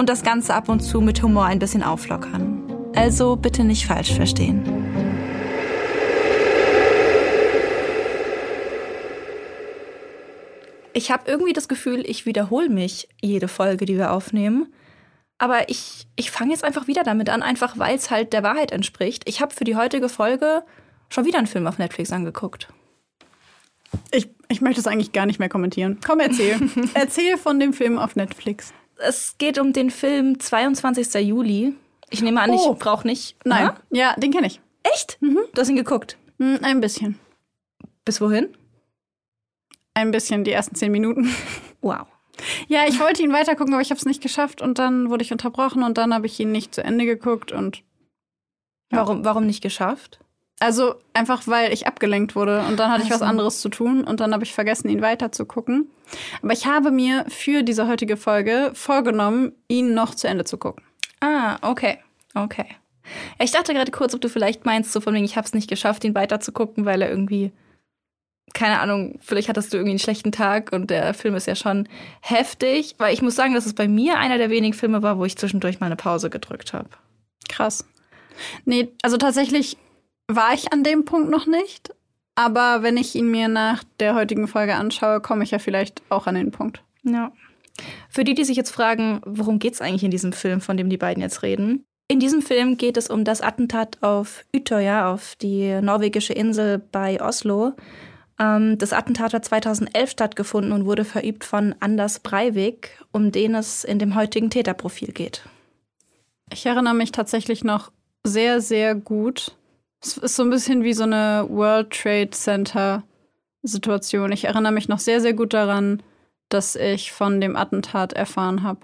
und das Ganze ab und zu mit Humor ein bisschen auflockern. Also bitte nicht falsch verstehen. Ich habe irgendwie das Gefühl, ich wiederhole mich jede Folge, die wir aufnehmen. Aber ich, ich fange jetzt einfach wieder damit an, einfach weil es halt der Wahrheit entspricht. Ich habe für die heutige Folge schon wieder einen Film auf Netflix angeguckt. Ich, ich möchte es eigentlich gar nicht mehr kommentieren. Komm, erzähl. erzähl von dem Film auf Netflix es geht um den Film 22. Juli. Ich nehme an, oh. ich brauche nicht. Nein. Ja, ja den kenne ich. Echt? Mhm. Du hast ihn geguckt? Hm, ein bisschen. Bis wohin? Ein bisschen, die ersten zehn Minuten. Wow. Ja, ich wollte ihn weitergucken, aber ich habe es nicht geschafft und dann wurde ich unterbrochen und dann habe ich ihn nicht zu Ende geguckt und. Ja. Warum, warum nicht geschafft? Also einfach, weil ich abgelenkt wurde und dann hatte ich was anderes zu tun und dann habe ich vergessen, ihn weiter zu gucken. Aber ich habe mir für diese heutige Folge vorgenommen, ihn noch zu Ende zu gucken. Ah, okay. Okay. Ich dachte gerade kurz, ob du vielleicht meinst, so von wegen, ich habe es nicht geschafft, ihn weiter zu gucken, weil er irgendwie, keine Ahnung, vielleicht hattest du irgendwie einen schlechten Tag und der Film ist ja schon heftig. Weil ich muss sagen, dass es bei mir einer der wenigen Filme war, wo ich zwischendurch mal eine Pause gedrückt habe. Krass. Nee, also tatsächlich war ich an dem Punkt noch nicht. Aber wenn ich ihn mir nach der heutigen Folge anschaue, komme ich ja vielleicht auch an den Punkt. Ja. Für die, die sich jetzt fragen, worum geht es eigentlich in diesem Film, von dem die beiden jetzt reden? In diesem Film geht es um das Attentat auf Utøya, auf die norwegische Insel bei Oslo. Ähm, das Attentat hat 2011 stattgefunden und wurde verübt von Anders Breivik, um den es in dem heutigen Täterprofil geht. Ich erinnere mich tatsächlich noch sehr, sehr gut es ist so ein bisschen wie so eine World Trade Center Situation. Ich erinnere mich noch sehr, sehr gut daran, dass ich von dem Attentat erfahren habe.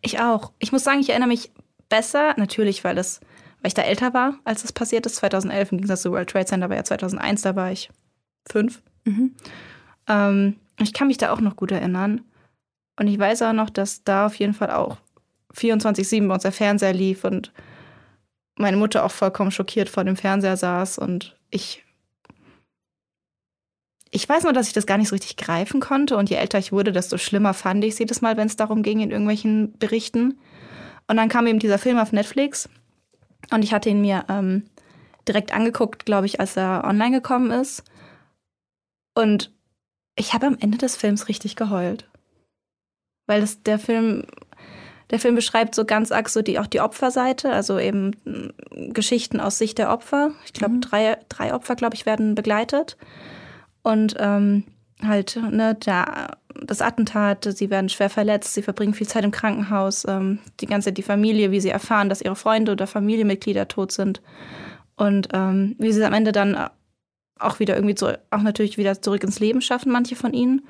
Ich auch. Ich muss sagen, ich erinnere mich besser, natürlich, weil, das, weil ich da älter war, als es passiert ist. 2011 im Gegensatz zu World Trade Center war ja 2001, da war ich fünf. Mhm. Ähm, ich kann mich da auch noch gut erinnern. Und ich weiß auch noch, dass da auf jeden Fall auch 24-7 bei uns der Fernseher lief und meine Mutter auch vollkommen schockiert vor dem Fernseher saß und ich. Ich weiß nur, dass ich das gar nicht so richtig greifen konnte und je älter ich wurde, desto schlimmer fand ich es jedes Mal, wenn es darum ging in irgendwelchen Berichten. Und dann kam eben dieser Film auf Netflix und ich hatte ihn mir ähm, direkt angeguckt, glaube ich, als er online gekommen ist. Und ich habe am Ende des Films richtig geheult. Weil das, der Film der Film beschreibt so ganz arg so die, auch die Opferseite, also eben mm, Geschichten aus Sicht der Opfer. Ich glaube, mhm. drei, drei Opfer, glaube ich, werden begleitet. Und ähm, halt, ne, der, das Attentat, sie werden schwer verletzt, sie verbringen viel Zeit im Krankenhaus, ähm, die ganze die Familie, wie sie erfahren, dass ihre Freunde oder Familienmitglieder tot sind. Und ähm, wie sie am Ende dann auch wieder irgendwie so, auch natürlich wieder zurück ins Leben schaffen, manche von ihnen.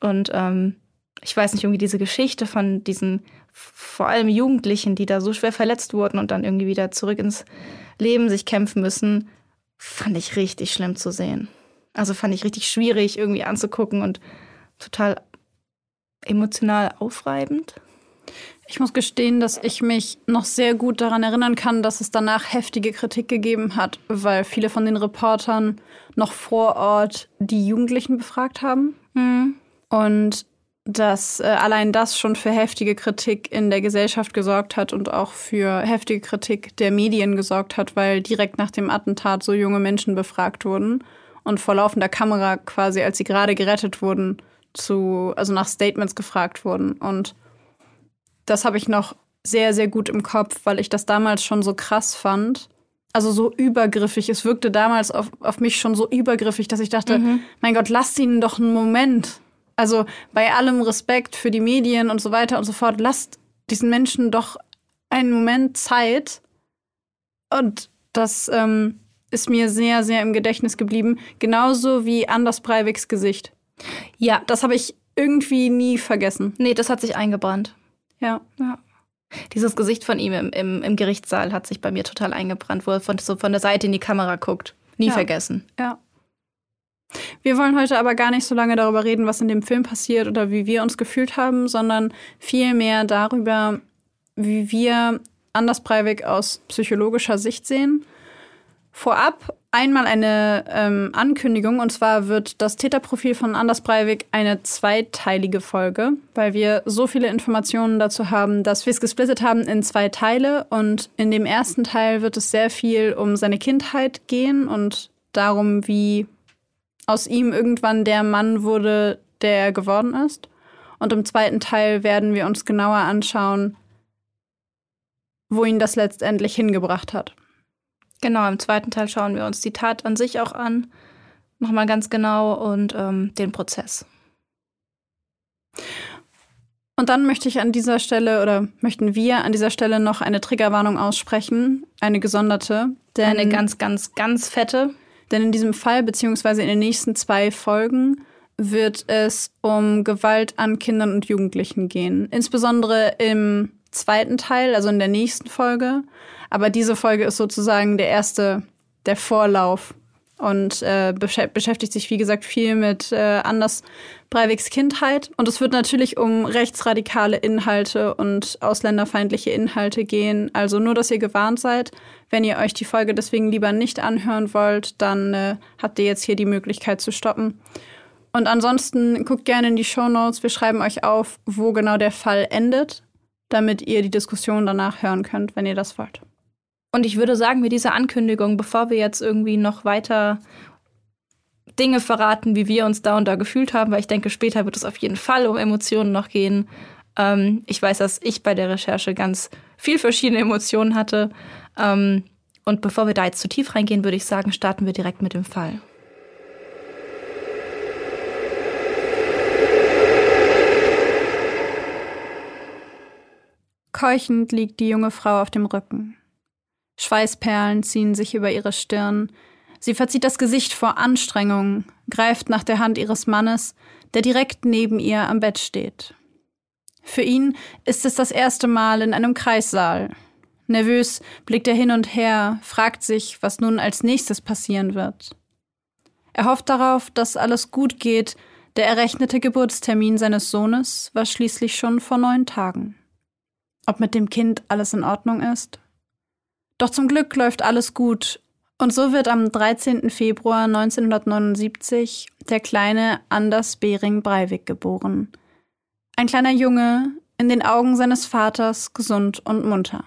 Und ähm, ich weiß nicht, irgendwie diese Geschichte von diesen vor allem Jugendlichen, die da so schwer verletzt wurden und dann irgendwie wieder zurück ins Leben sich kämpfen müssen, fand ich richtig schlimm zu sehen. Also fand ich richtig schwierig irgendwie anzugucken und total emotional aufreibend. Ich muss gestehen, dass ich mich noch sehr gut daran erinnern kann, dass es danach heftige Kritik gegeben hat, weil viele von den Reportern noch vor Ort die Jugendlichen befragt haben. Mhm. Und dass äh, allein das schon für heftige Kritik in der Gesellschaft gesorgt hat und auch für heftige Kritik der Medien gesorgt hat, weil direkt nach dem Attentat so junge Menschen befragt wurden und vor laufender Kamera quasi, als sie gerade gerettet wurden, zu, also nach Statements gefragt wurden. Und das habe ich noch sehr, sehr gut im Kopf, weil ich das damals schon so krass fand, also so übergriffig. Es wirkte damals auf, auf mich schon so übergriffig, dass ich dachte, mhm. mein Gott, lasst ihn doch einen Moment. Also bei allem Respekt für die Medien und so weiter und so fort, lasst diesen Menschen doch einen Moment Zeit. Und das ähm, ist mir sehr, sehr im Gedächtnis geblieben. Genauso wie Anders Breiviks Gesicht. Ja. Das habe ich irgendwie nie vergessen. Nee, das hat sich eingebrannt. Ja. Ja. Dieses Gesicht von ihm im, im, im Gerichtssaal hat sich bei mir total eingebrannt, wo er von, so von der Seite in die Kamera guckt. Nie ja. vergessen. Ja. Wir wollen heute aber gar nicht so lange darüber reden, was in dem Film passiert oder wie wir uns gefühlt haben, sondern vielmehr darüber, wie wir Anders Breivik aus psychologischer Sicht sehen. Vorab einmal eine ähm, Ankündigung, und zwar wird das Täterprofil von Anders Breivik eine zweiteilige Folge, weil wir so viele Informationen dazu haben, dass wir es gesplittet haben in zwei Teile. Und in dem ersten Teil wird es sehr viel um seine Kindheit gehen und darum, wie aus ihm irgendwann der Mann wurde, der er geworden ist. Und im zweiten Teil werden wir uns genauer anschauen, wo ihn das letztendlich hingebracht hat. Genau, im zweiten Teil schauen wir uns die Tat an sich auch an, nochmal ganz genau und ähm, den Prozess. Und dann möchte ich an dieser Stelle oder möchten wir an dieser Stelle noch eine Triggerwarnung aussprechen, eine gesonderte. Denn, eine ganz, ganz, ganz fette. Denn in diesem Fall, beziehungsweise in den nächsten zwei Folgen, wird es um Gewalt an Kindern und Jugendlichen gehen. Insbesondere im zweiten Teil, also in der nächsten Folge. Aber diese Folge ist sozusagen der erste, der Vorlauf und äh, beschäftigt sich, wie gesagt, viel mit äh, Anders Breiviks Kindheit. Und es wird natürlich um rechtsradikale Inhalte und ausländerfeindliche Inhalte gehen. Also nur, dass ihr gewarnt seid. Wenn ihr euch die Folge deswegen lieber nicht anhören wollt, dann äh, habt ihr jetzt hier die Möglichkeit zu stoppen. Und ansonsten guckt gerne in die Show Notes. Wir schreiben euch auf, wo genau der Fall endet, damit ihr die Diskussion danach hören könnt, wenn ihr das wollt. Und ich würde sagen, mit dieser Ankündigung, bevor wir jetzt irgendwie noch weiter Dinge verraten, wie wir uns da und da gefühlt haben, weil ich denke, später wird es auf jeden Fall um Emotionen noch gehen. Ähm, ich weiß, dass ich bei der Recherche ganz viel verschiedene Emotionen hatte. Ähm, und bevor wir da jetzt zu tief reingehen, würde ich sagen, starten wir direkt mit dem Fall. Keuchend liegt die junge Frau auf dem Rücken. Schweißperlen ziehen sich über ihre Stirn. Sie verzieht das Gesicht vor Anstrengung, greift nach der Hand ihres Mannes, der direkt neben ihr am Bett steht. Für ihn ist es das erste Mal in einem Kreissaal. Nervös blickt er hin und her, fragt sich, was nun als nächstes passieren wird. Er hofft darauf, dass alles gut geht, der errechnete Geburtstermin seines Sohnes war schließlich schon vor neun Tagen. Ob mit dem Kind alles in Ordnung ist? Doch zum Glück läuft alles gut. Und so wird am 13. Februar 1979 der kleine Anders Behring Breivik geboren. Ein kleiner Junge, in den Augen seines Vaters gesund und munter.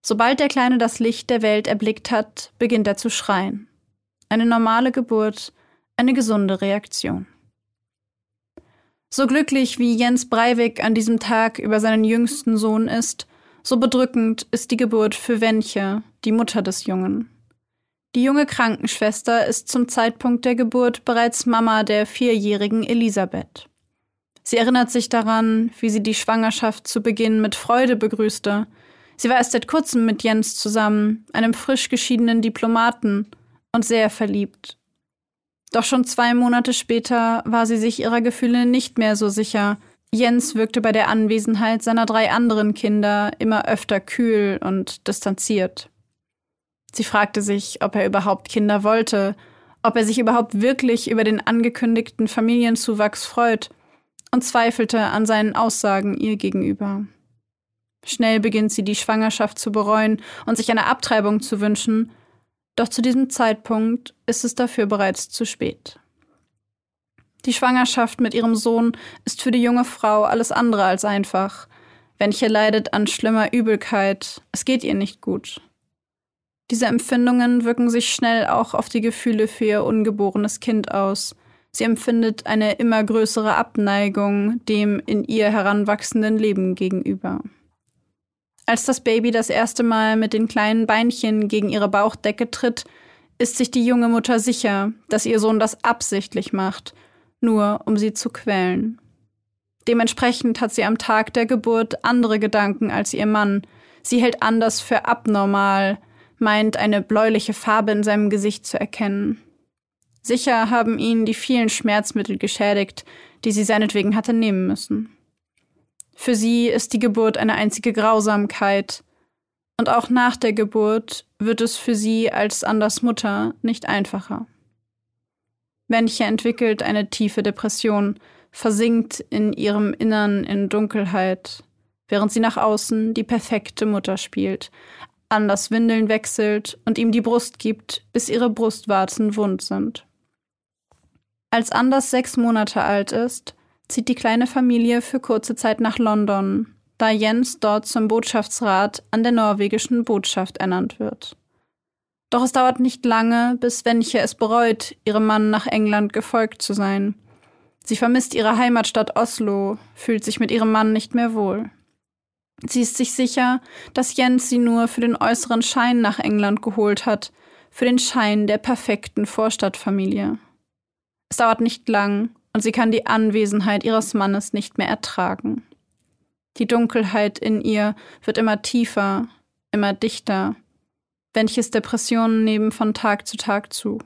Sobald der Kleine das Licht der Welt erblickt hat, beginnt er zu schreien. Eine normale Geburt, eine gesunde Reaktion. So glücklich wie Jens Breivik an diesem Tag über seinen jüngsten Sohn ist, so bedrückend ist die Geburt für Wenche, die Mutter des Jungen. Die junge Krankenschwester ist zum Zeitpunkt der Geburt bereits Mama der vierjährigen Elisabeth. Sie erinnert sich daran, wie sie die Schwangerschaft zu Beginn mit Freude begrüßte. Sie war erst seit kurzem mit Jens zusammen, einem frisch geschiedenen Diplomaten, und sehr verliebt. Doch schon zwei Monate später war sie sich ihrer Gefühle nicht mehr so sicher, Jens wirkte bei der Anwesenheit seiner drei anderen Kinder immer öfter kühl und distanziert. Sie fragte sich, ob er überhaupt Kinder wollte, ob er sich überhaupt wirklich über den angekündigten Familienzuwachs freut und zweifelte an seinen Aussagen ihr gegenüber. Schnell beginnt sie die Schwangerschaft zu bereuen und sich eine Abtreibung zu wünschen, doch zu diesem Zeitpunkt ist es dafür bereits zu spät. Die Schwangerschaft mit ihrem Sohn ist für die junge Frau alles andere als einfach. Wenche leidet an schlimmer Übelkeit, es geht ihr nicht gut. Diese Empfindungen wirken sich schnell auch auf die Gefühle für ihr ungeborenes Kind aus. Sie empfindet eine immer größere Abneigung dem in ihr heranwachsenden Leben gegenüber. Als das Baby das erste Mal mit den kleinen Beinchen gegen ihre Bauchdecke tritt, ist sich die junge Mutter sicher, dass ihr Sohn das absichtlich macht, nur um sie zu quälen. Dementsprechend hat sie am Tag der Geburt andere Gedanken als ihr Mann. Sie hält anders für abnormal, meint eine bläuliche Farbe in seinem Gesicht zu erkennen. Sicher haben ihn die vielen Schmerzmittel geschädigt, die sie seinetwegen hatte nehmen müssen. Für sie ist die Geburt eine einzige Grausamkeit, und auch nach der Geburt wird es für sie als Anders Mutter nicht einfacher. Wenche entwickelt eine tiefe Depression, versinkt in ihrem Innern in Dunkelheit, während sie nach außen die perfekte Mutter spielt, Anders Windeln wechselt und ihm die Brust gibt, bis ihre Brustwarzen wund sind. Als Anders sechs Monate alt ist, zieht die kleine Familie für kurze Zeit nach London, da Jens dort zum Botschaftsrat an der norwegischen Botschaft ernannt wird. Doch es dauert nicht lange, bis Wenche es bereut, ihrem Mann nach England gefolgt zu sein. Sie vermisst ihre Heimatstadt Oslo, fühlt sich mit ihrem Mann nicht mehr wohl. Sie ist sich sicher, dass Jens sie nur für den äußeren Schein nach England geholt hat, für den Schein der perfekten Vorstadtfamilie. Es dauert nicht lang, und sie kann die Anwesenheit ihres Mannes nicht mehr ertragen. Die Dunkelheit in ihr wird immer tiefer, immer dichter. Welches Depressionen nehmen von Tag zu Tag zu.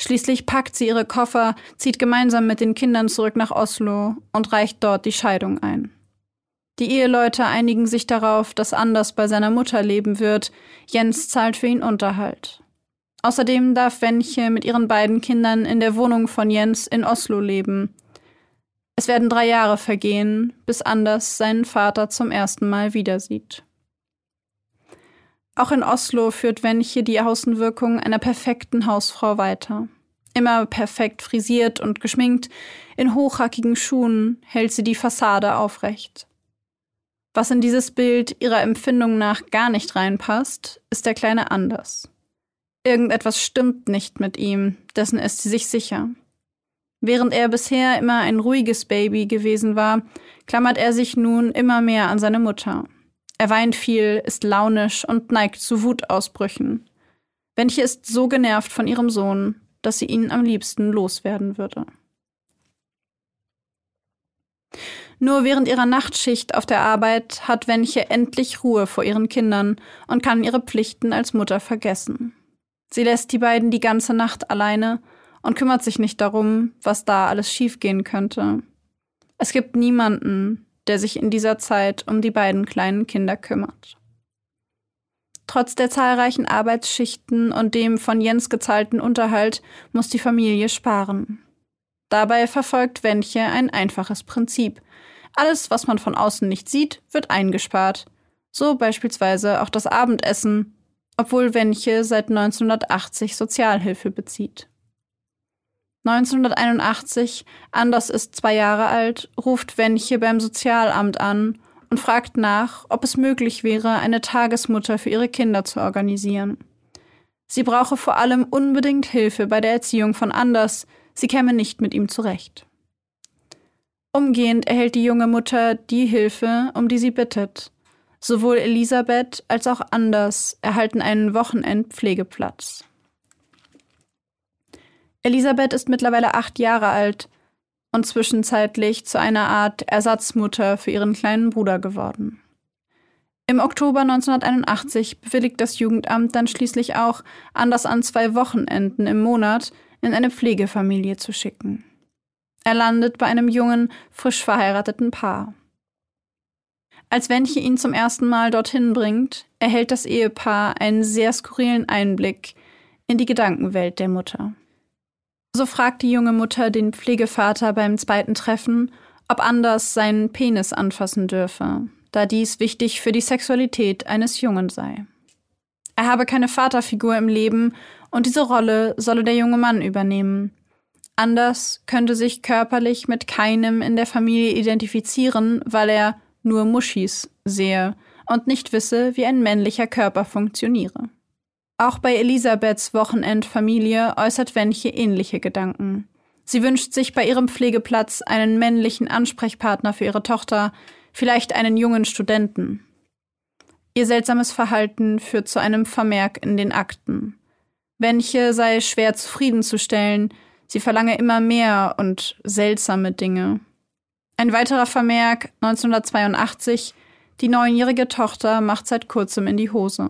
Schließlich packt sie ihre Koffer, zieht gemeinsam mit den Kindern zurück nach Oslo und reicht dort die Scheidung ein. Die Eheleute einigen sich darauf, dass Anders bei seiner Mutter leben wird. Jens zahlt für ihn Unterhalt. Außerdem darf Wenche mit ihren beiden Kindern in der Wohnung von Jens in Oslo leben. Es werden drei Jahre vergehen, bis Anders seinen Vater zum ersten Mal wieder sieht. Auch in Oslo führt Wenche die Außenwirkung einer perfekten Hausfrau weiter. Immer perfekt frisiert und geschminkt, in hochhackigen Schuhen hält sie die Fassade aufrecht. Was in dieses Bild ihrer Empfindung nach gar nicht reinpasst, ist der kleine Anders. Irgendetwas stimmt nicht mit ihm, dessen ist sie sich sicher. Während er bisher immer ein ruhiges Baby gewesen war, klammert er sich nun immer mehr an seine Mutter. Er weint viel, ist launisch und neigt zu Wutausbrüchen. Wenche ist so genervt von ihrem Sohn, dass sie ihn am liebsten loswerden würde. Nur während ihrer Nachtschicht auf der Arbeit hat Wenche endlich Ruhe vor ihren Kindern und kann ihre Pflichten als Mutter vergessen. Sie lässt die beiden die ganze Nacht alleine und kümmert sich nicht darum, was da alles schiefgehen könnte. Es gibt niemanden, der sich in dieser Zeit um die beiden kleinen Kinder kümmert. Trotz der zahlreichen Arbeitsschichten und dem von Jens gezahlten Unterhalt muss die Familie sparen. Dabei verfolgt Wenche ein einfaches Prinzip. Alles, was man von außen nicht sieht, wird eingespart. So beispielsweise auch das Abendessen obwohl Wenche seit 1980 Sozialhilfe bezieht. 1981, Anders ist zwei Jahre alt, ruft Wenche beim Sozialamt an und fragt nach, ob es möglich wäre, eine Tagesmutter für ihre Kinder zu organisieren. Sie brauche vor allem unbedingt Hilfe bei der Erziehung von Anders, sie käme nicht mit ihm zurecht. Umgehend erhält die junge Mutter die Hilfe, um die sie bittet. Sowohl Elisabeth als auch Anders erhalten einen Wochenendpflegeplatz. Elisabeth ist mittlerweile acht Jahre alt und zwischenzeitlich zu einer Art Ersatzmutter für ihren kleinen Bruder geworden. Im Oktober 1981 bewilligt das Jugendamt dann schließlich auch, Anders an zwei Wochenenden im Monat in eine Pflegefamilie zu schicken. Er landet bei einem jungen, frisch verheirateten Paar. Als Wenche ihn zum ersten Mal dorthin bringt, erhält das Ehepaar einen sehr skurrilen Einblick in die Gedankenwelt der Mutter. So fragt die junge Mutter den Pflegevater beim zweiten Treffen, ob Anders seinen Penis anfassen dürfe, da dies wichtig für die Sexualität eines Jungen sei. Er habe keine Vaterfigur im Leben und diese Rolle solle der junge Mann übernehmen. Anders könnte sich körperlich mit keinem in der Familie identifizieren, weil er nur Muschis sehe und nicht wisse, wie ein männlicher Körper funktioniere. Auch bei Elisabeths Wochenendfamilie äußert Wenche ähnliche Gedanken. Sie wünscht sich bei ihrem Pflegeplatz einen männlichen Ansprechpartner für ihre Tochter, vielleicht einen jungen Studenten. Ihr seltsames Verhalten führt zu einem Vermerk in den Akten. Wenche sei schwer zufriedenzustellen, sie verlange immer mehr und seltsame Dinge. Ein weiterer Vermerk 1982 Die neunjährige Tochter macht seit kurzem in die Hose.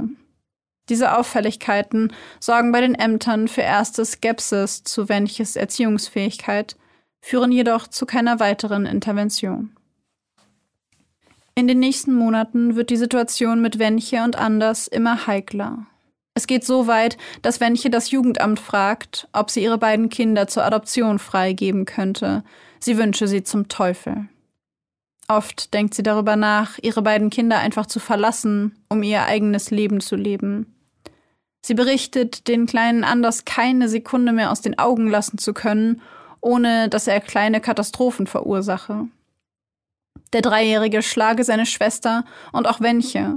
Diese Auffälligkeiten sorgen bei den Ämtern für erste Skepsis zu Wenches Erziehungsfähigkeit, führen jedoch zu keiner weiteren Intervention. In den nächsten Monaten wird die Situation mit Wenche und Anders immer heikler. Es geht so weit, dass Wenche das Jugendamt fragt, ob sie ihre beiden Kinder zur Adoption freigeben könnte. Sie wünsche sie zum Teufel. Oft denkt sie darüber nach, ihre beiden Kinder einfach zu verlassen, um ihr eigenes Leben zu leben. Sie berichtet, den kleinen Anders keine Sekunde mehr aus den Augen lassen zu können, ohne dass er kleine Katastrophen verursache. Der Dreijährige schlage seine Schwester und auch Wenche.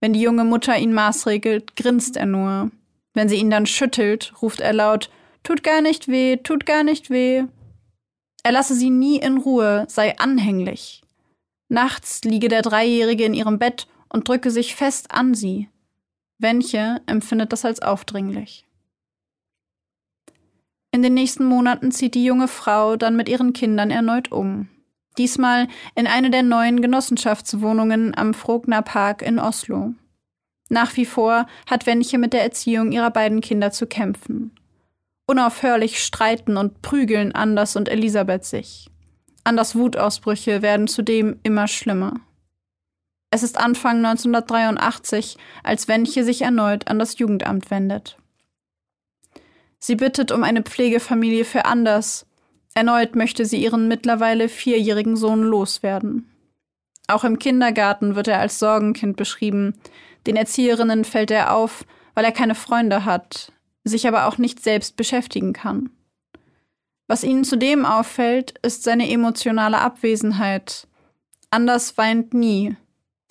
Wenn die junge Mutter ihn maßregelt, grinst er nur. Wenn sie ihn dann schüttelt, ruft er laut Tut gar nicht weh, tut gar nicht weh. Er lasse sie nie in Ruhe, sei anhänglich. Nachts liege der Dreijährige in ihrem Bett und drücke sich fest an sie. Wenche empfindet das als aufdringlich. In den nächsten Monaten zieht die junge Frau dann mit ihren Kindern erneut um. Diesmal in eine der neuen Genossenschaftswohnungen am Frogner Park in Oslo. Nach wie vor hat Wenche mit der Erziehung ihrer beiden Kinder zu kämpfen. Unaufhörlich streiten und prügeln Anders und Elisabeth sich. Anders Wutausbrüche werden zudem immer schlimmer. Es ist Anfang 1983, als Wenche sich erneut an das Jugendamt wendet. Sie bittet um eine Pflegefamilie für Anders, Erneut möchte sie ihren mittlerweile vierjährigen Sohn loswerden. Auch im Kindergarten wird er als Sorgenkind beschrieben. Den Erzieherinnen fällt er auf, weil er keine Freunde hat, sich aber auch nicht selbst beschäftigen kann. Was ihnen zudem auffällt, ist seine emotionale Abwesenheit. Anders weint nie,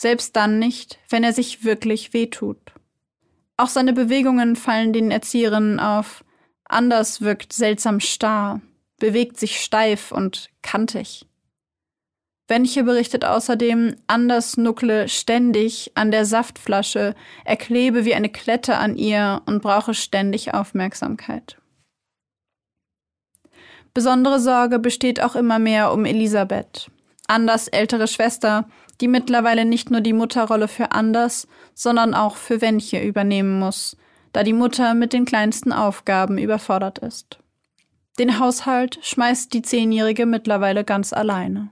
selbst dann nicht, wenn er sich wirklich wehtut. Auch seine Bewegungen fallen den Erzieherinnen auf. Anders wirkt seltsam starr bewegt sich steif und kantig. Wenche berichtet außerdem, Anders nuckle ständig an der Saftflasche, er klebe wie eine Klette an ihr und brauche ständig Aufmerksamkeit. Besondere Sorge besteht auch immer mehr um Elisabeth, Anders ältere Schwester, die mittlerweile nicht nur die Mutterrolle für Anders, sondern auch für Wenche übernehmen muss, da die Mutter mit den kleinsten Aufgaben überfordert ist. Den Haushalt schmeißt die Zehnjährige mittlerweile ganz alleine.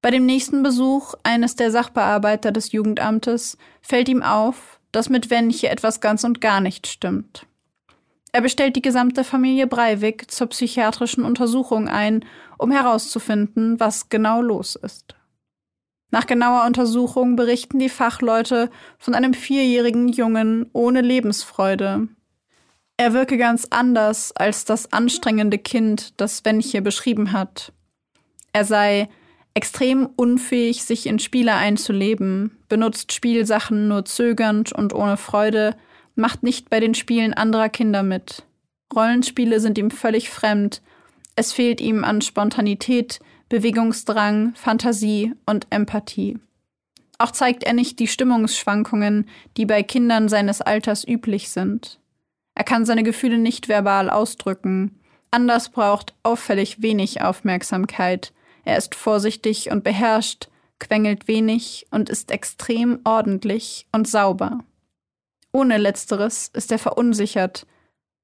Bei dem nächsten Besuch eines der Sachbearbeiter des Jugendamtes fällt ihm auf, dass mit Wenche etwas ganz und gar nicht stimmt. Er bestellt die gesamte Familie Breivik zur psychiatrischen Untersuchung ein, um herauszufinden, was genau los ist. Nach genauer Untersuchung berichten die Fachleute von einem vierjährigen Jungen ohne Lebensfreude, er wirke ganz anders als das anstrengende Kind, das Wenche beschrieben hat. Er sei extrem unfähig, sich in Spiele einzuleben, benutzt Spielsachen nur zögernd und ohne Freude, macht nicht bei den Spielen anderer Kinder mit. Rollenspiele sind ihm völlig fremd, es fehlt ihm an Spontanität, Bewegungsdrang, Fantasie und Empathie. Auch zeigt er nicht die Stimmungsschwankungen, die bei Kindern seines Alters üblich sind. Er kann seine Gefühle nicht verbal ausdrücken. Anders braucht auffällig wenig Aufmerksamkeit. Er ist vorsichtig und beherrscht, quengelt wenig und ist extrem ordentlich und sauber. Ohne letzteres ist er verunsichert.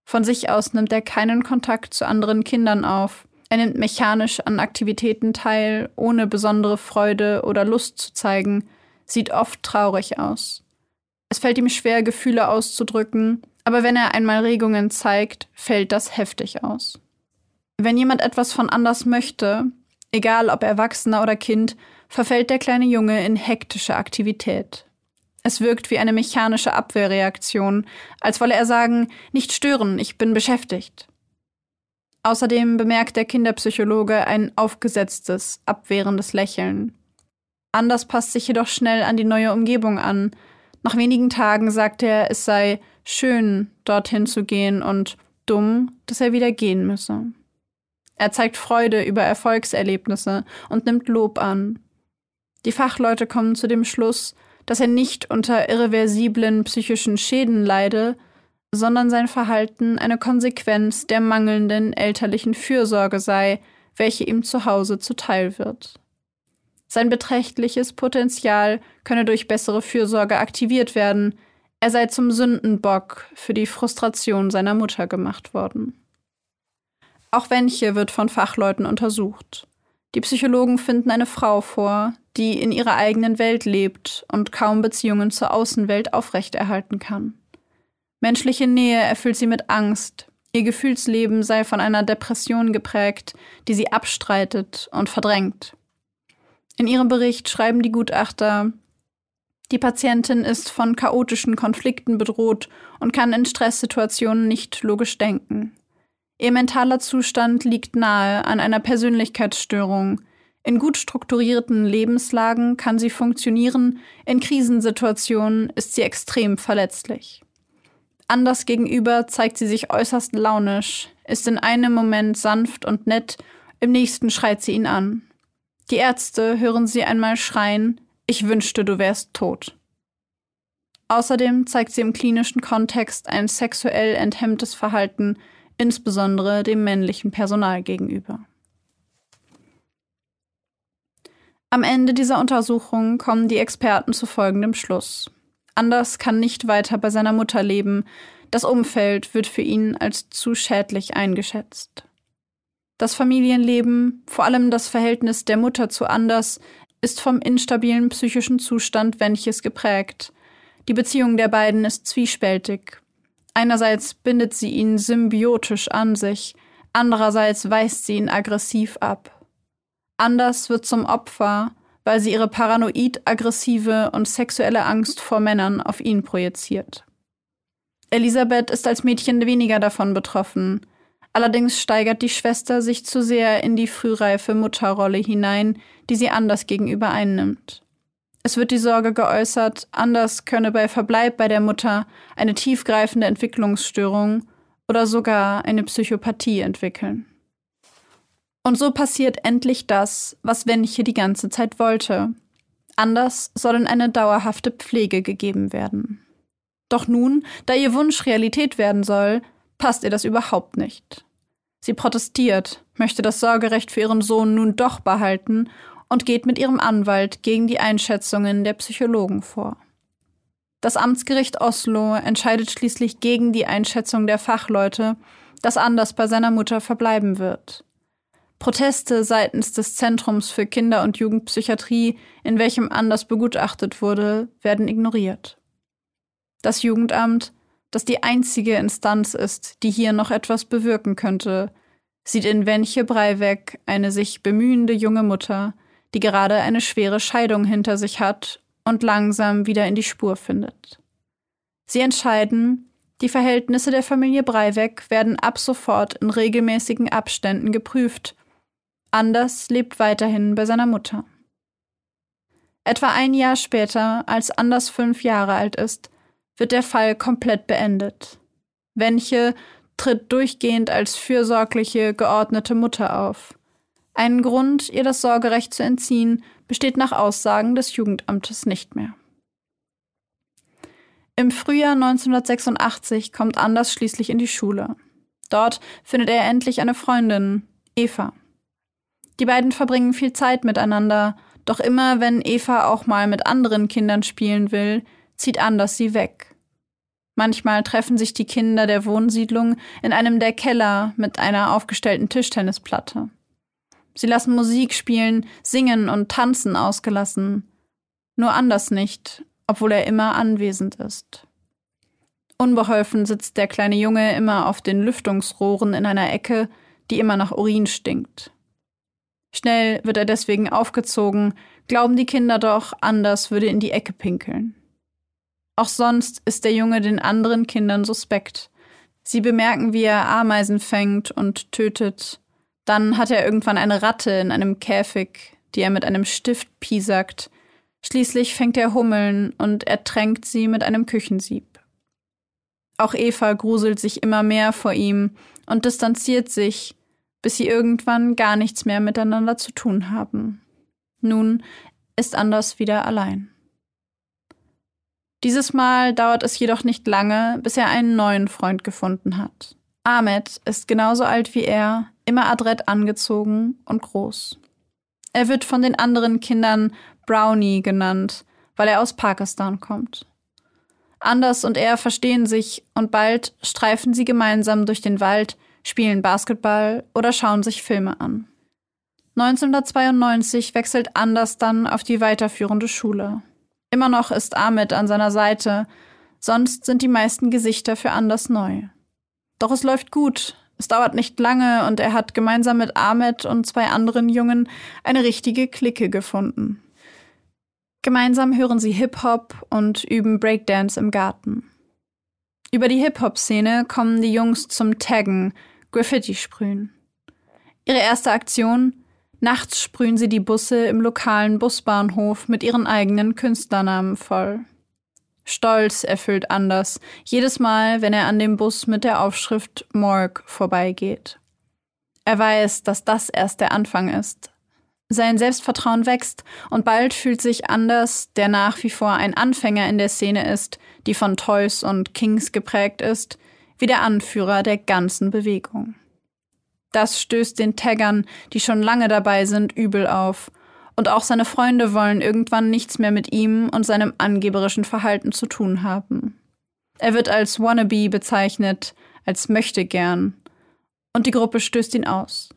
Von sich aus nimmt er keinen Kontakt zu anderen Kindern auf. Er nimmt mechanisch an Aktivitäten teil, ohne besondere Freude oder Lust zu zeigen, sieht oft traurig aus. Es fällt ihm schwer, Gefühle auszudrücken, aber wenn er einmal Regungen zeigt, fällt das heftig aus. Wenn jemand etwas von anders möchte, egal ob Erwachsener oder Kind, verfällt der kleine Junge in hektische Aktivität. Es wirkt wie eine mechanische Abwehrreaktion, als wolle er sagen, nicht stören, ich bin beschäftigt. Außerdem bemerkt der Kinderpsychologe ein aufgesetztes, abwehrendes Lächeln. Anders passt sich jedoch schnell an die neue Umgebung an. Nach wenigen Tagen sagt er, es sei schön, dorthin zu gehen und dumm, dass er wieder gehen müsse. Er zeigt Freude über Erfolgserlebnisse und nimmt Lob an. Die Fachleute kommen zu dem Schluss, dass er nicht unter irreversiblen psychischen Schäden leide, sondern sein Verhalten eine Konsequenz der mangelnden elterlichen Fürsorge sei, welche ihm zu Hause zuteil wird. Sein beträchtliches Potenzial könne durch bessere Fürsorge aktiviert werden, er sei zum Sündenbock für die Frustration seiner Mutter gemacht worden. Auch Wenche wird von Fachleuten untersucht. Die Psychologen finden eine Frau vor, die in ihrer eigenen Welt lebt und kaum Beziehungen zur Außenwelt aufrechterhalten kann. Menschliche Nähe erfüllt sie mit Angst. Ihr Gefühlsleben sei von einer Depression geprägt, die sie abstreitet und verdrängt. In ihrem Bericht schreiben die Gutachter, die Patientin ist von chaotischen Konflikten bedroht und kann in Stresssituationen nicht logisch denken. Ihr mentaler Zustand liegt nahe an einer Persönlichkeitsstörung. In gut strukturierten Lebenslagen kann sie funktionieren, in Krisensituationen ist sie extrem verletzlich. Anders gegenüber zeigt sie sich äußerst launisch, ist in einem Moment sanft und nett, im nächsten schreit sie ihn an. Die Ärzte hören sie einmal schreien, ich wünschte, du wärst tot. Außerdem zeigt sie im klinischen Kontext ein sexuell enthemmtes Verhalten, insbesondere dem männlichen Personal gegenüber. Am Ende dieser Untersuchung kommen die Experten zu folgendem Schluss. Anders kann nicht weiter bei seiner Mutter leben. Das Umfeld wird für ihn als zu schädlich eingeschätzt. Das Familienleben, vor allem das Verhältnis der Mutter zu Anders, ist vom instabilen psychischen Zustand Wenches geprägt. Die Beziehung der beiden ist zwiespältig. Einerseits bindet sie ihn symbiotisch an sich, andererseits weist sie ihn aggressiv ab. Anders wird zum Opfer, weil sie ihre paranoid aggressive und sexuelle Angst vor Männern auf ihn projiziert. Elisabeth ist als Mädchen weniger davon betroffen. Allerdings steigert die Schwester sich zu sehr in die frühreife Mutterrolle hinein, die sie anders gegenüber einnimmt. Es wird die Sorge geäußert, anders könne bei Verbleib bei der Mutter eine tiefgreifende Entwicklungsstörung oder sogar eine Psychopathie entwickeln. Und so passiert endlich das, was Wenche die ganze Zeit wollte. Anders soll in eine dauerhafte Pflege gegeben werden. Doch nun, da ihr Wunsch Realität werden soll, passt ihr das überhaupt nicht. Sie protestiert, möchte das Sorgerecht für ihren Sohn nun doch behalten und geht mit ihrem Anwalt gegen die Einschätzungen der Psychologen vor. Das Amtsgericht Oslo entscheidet schließlich gegen die Einschätzung der Fachleute, dass Anders bei seiner Mutter verbleiben wird. Proteste seitens des Zentrums für Kinder- und Jugendpsychiatrie, in welchem Anders begutachtet wurde, werden ignoriert. Das Jugendamt, das die einzige Instanz ist, die hier noch etwas bewirken könnte, sieht in Wenche Breiweg eine sich bemühende junge Mutter, die gerade eine schwere Scheidung hinter sich hat und langsam wieder in die Spur findet. Sie entscheiden, die Verhältnisse der Familie Breiweg werden ab sofort in regelmäßigen Abständen geprüft Anders lebt weiterhin bei seiner Mutter. Etwa ein Jahr später, als Anders fünf Jahre alt ist, wird der Fall komplett beendet. Wenche tritt durchgehend als fürsorgliche, geordnete Mutter auf. Einen Grund, ihr das Sorgerecht zu entziehen, besteht nach Aussagen des Jugendamtes nicht mehr. Im Frühjahr 1986 kommt Anders schließlich in die Schule. Dort findet er endlich eine Freundin, Eva. Die beiden verbringen viel Zeit miteinander, doch immer wenn Eva auch mal mit anderen Kindern spielen will, zieht Anders sie weg. Manchmal treffen sich die Kinder der Wohnsiedlung in einem der Keller mit einer aufgestellten Tischtennisplatte. Sie lassen Musik spielen, singen und tanzen ausgelassen. Nur Anders nicht, obwohl er immer anwesend ist. Unbeholfen sitzt der kleine Junge immer auf den Lüftungsrohren in einer Ecke, die immer nach Urin stinkt. Schnell wird er deswegen aufgezogen, glauben die Kinder doch, anders würde in die Ecke pinkeln. Auch sonst ist der Junge den anderen Kindern suspekt. Sie bemerken, wie er Ameisen fängt und tötet. Dann hat er irgendwann eine Ratte in einem Käfig, die er mit einem Stift piesackt. Schließlich fängt er Hummeln und ertränkt sie mit einem Küchensieb. Auch Eva gruselt sich immer mehr vor ihm und distanziert sich, bis sie irgendwann gar nichts mehr miteinander zu tun haben. Nun ist Anders wieder allein. Dieses Mal dauert es jedoch nicht lange, bis er einen neuen Freund gefunden hat. Ahmed ist genauso alt wie er, immer adrett angezogen und groß. Er wird von den anderen Kindern Brownie genannt, weil er aus Pakistan kommt. Anders und er verstehen sich und bald streifen sie gemeinsam durch den Wald, spielen Basketball oder schauen sich Filme an. 1992 wechselt Anders dann auf die weiterführende Schule. Immer noch ist Ahmed an seiner Seite, sonst sind die meisten Gesichter für Anders neu. Doch es läuft gut, es dauert nicht lange und er hat gemeinsam mit Ahmed und zwei anderen Jungen eine richtige Clique gefunden. Gemeinsam hören sie Hip-Hop und üben Breakdance im Garten. Über die Hip-Hop-Szene kommen die Jungs zum Taggen, Graffiti sprühen. Ihre erste Aktion? Nachts sprühen sie die Busse im lokalen Busbahnhof mit ihren eigenen Künstlernamen voll. Stolz erfüllt Anders, jedes Mal, wenn er an dem Bus mit der Aufschrift Morg vorbeigeht. Er weiß, dass das erst der Anfang ist. Sein Selbstvertrauen wächst und bald fühlt sich Anders, der nach wie vor ein Anfänger in der Szene ist, die von Toys und Kings geprägt ist, wie der Anführer der ganzen Bewegung. Das stößt den Taggern, die schon lange dabei sind, übel auf und auch seine Freunde wollen irgendwann nichts mehr mit ihm und seinem angeberischen Verhalten zu tun haben. Er wird als Wannabe bezeichnet, als möchte gern, und die Gruppe stößt ihn aus.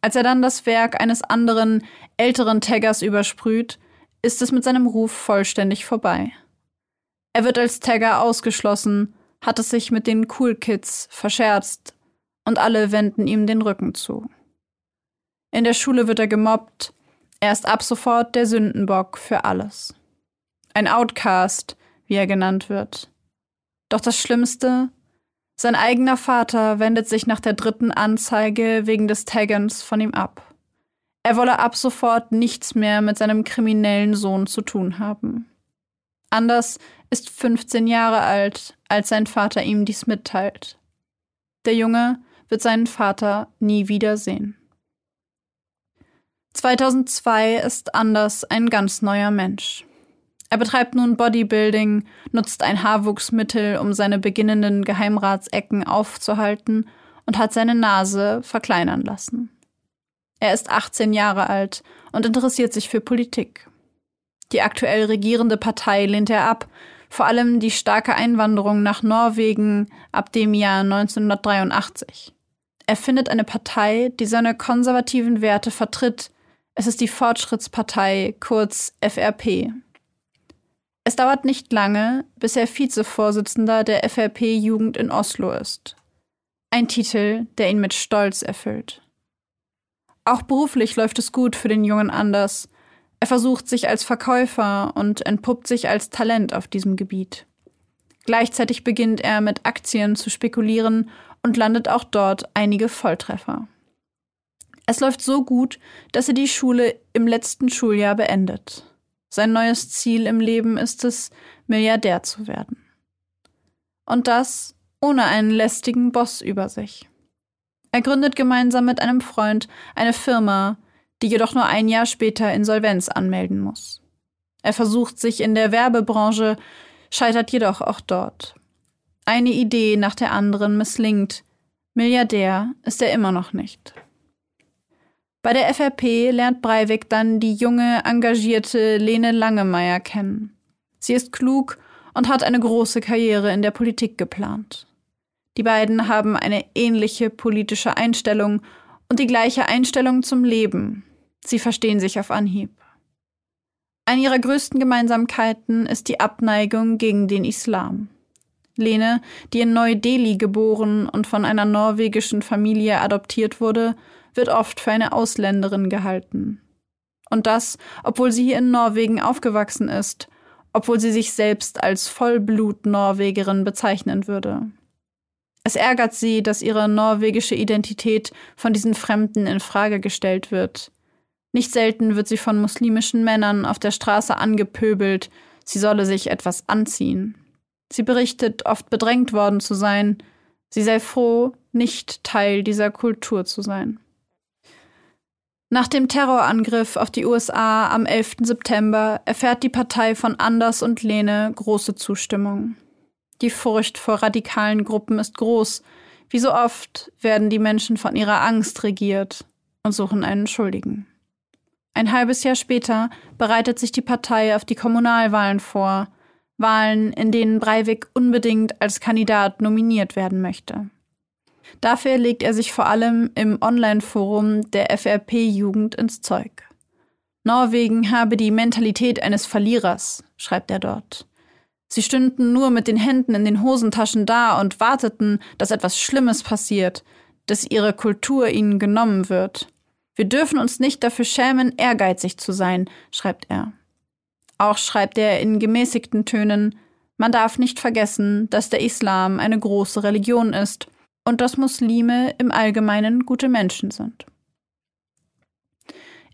Als er dann das Werk eines anderen, älteren Taggers übersprüht, ist es mit seinem Ruf vollständig vorbei. Er wird als Tagger ausgeschlossen, hat es sich mit den Cool Kids verscherzt, und alle wenden ihm den Rücken zu. In der Schule wird er gemobbt, er ist ab sofort der Sündenbock für alles. Ein Outcast, wie er genannt wird. Doch das Schlimmste, sein eigener Vater wendet sich nach der dritten Anzeige wegen des Taggens von ihm ab. Er wolle ab sofort nichts mehr mit seinem kriminellen Sohn zu tun haben. Anders ist 15 Jahre alt, als sein Vater ihm dies mitteilt. Der Junge wird seinen Vater nie wiedersehen. 2002 ist Anders ein ganz neuer Mensch. Er betreibt nun Bodybuilding, nutzt ein Haarwuchsmittel, um seine beginnenden Geheimratsecken aufzuhalten und hat seine Nase verkleinern lassen. Er ist 18 Jahre alt und interessiert sich für Politik. Die aktuell regierende Partei lehnt er ab, vor allem die starke Einwanderung nach Norwegen ab dem Jahr 1983. Er findet eine Partei, die seine konservativen Werte vertritt, es ist die Fortschrittspartei, kurz FRP. Es dauert nicht lange, bis er Vizevorsitzender der FRP-Jugend in Oslo ist. Ein Titel, der ihn mit Stolz erfüllt. Auch beruflich läuft es gut für den jungen Anders. Er versucht sich als Verkäufer und entpuppt sich als Talent auf diesem Gebiet. Gleichzeitig beginnt er mit Aktien zu spekulieren und landet auch dort einige Volltreffer. Es läuft so gut, dass er die Schule im letzten Schuljahr beendet. Sein neues Ziel im Leben ist es, Milliardär zu werden. Und das ohne einen lästigen Boss über sich. Er gründet gemeinsam mit einem Freund eine Firma, die jedoch nur ein Jahr später Insolvenz anmelden muss. Er versucht sich in der Werbebranche, scheitert jedoch auch dort. Eine Idee nach der anderen misslingt. Milliardär ist er immer noch nicht. Bei der FRP lernt Breivik dann die junge, engagierte Lene Langemeyer kennen. Sie ist klug und hat eine große Karriere in der Politik geplant. Die beiden haben eine ähnliche politische Einstellung und die gleiche Einstellung zum Leben. Sie verstehen sich auf Anhieb. Eine ihrer größten Gemeinsamkeiten ist die Abneigung gegen den Islam. Lene, die in Neu-Delhi geboren und von einer norwegischen Familie adoptiert wurde, wird oft für eine Ausländerin gehalten. Und das, obwohl sie hier in Norwegen aufgewachsen ist, obwohl sie sich selbst als Vollblut-Norwegerin bezeichnen würde. Es ärgert sie, dass ihre norwegische Identität von diesen Fremden in Frage gestellt wird. Nicht selten wird sie von muslimischen Männern auf der Straße angepöbelt, sie solle sich etwas anziehen. Sie berichtet, oft bedrängt worden zu sein, sie sei froh, nicht Teil dieser Kultur zu sein. Nach dem Terrorangriff auf die USA am 11. September erfährt die Partei von Anders und Lehne große Zustimmung. Die Furcht vor radikalen Gruppen ist groß. Wie so oft werden die Menschen von ihrer Angst regiert und suchen einen Schuldigen. Ein halbes Jahr später bereitet sich die Partei auf die Kommunalwahlen vor, Wahlen, in denen Breivik unbedingt als Kandidat nominiert werden möchte. Dafür legt er sich vor allem im Online-Forum der FRP-Jugend ins Zeug. Norwegen habe die Mentalität eines Verlierers, schreibt er dort. Sie stünden nur mit den Händen in den Hosentaschen da und warteten, dass etwas Schlimmes passiert, dass ihre Kultur ihnen genommen wird. Wir dürfen uns nicht dafür schämen, ehrgeizig zu sein, schreibt er. Auch schreibt er in gemäßigten Tönen, man darf nicht vergessen, dass der Islam eine große Religion ist und dass Muslime im Allgemeinen gute Menschen sind.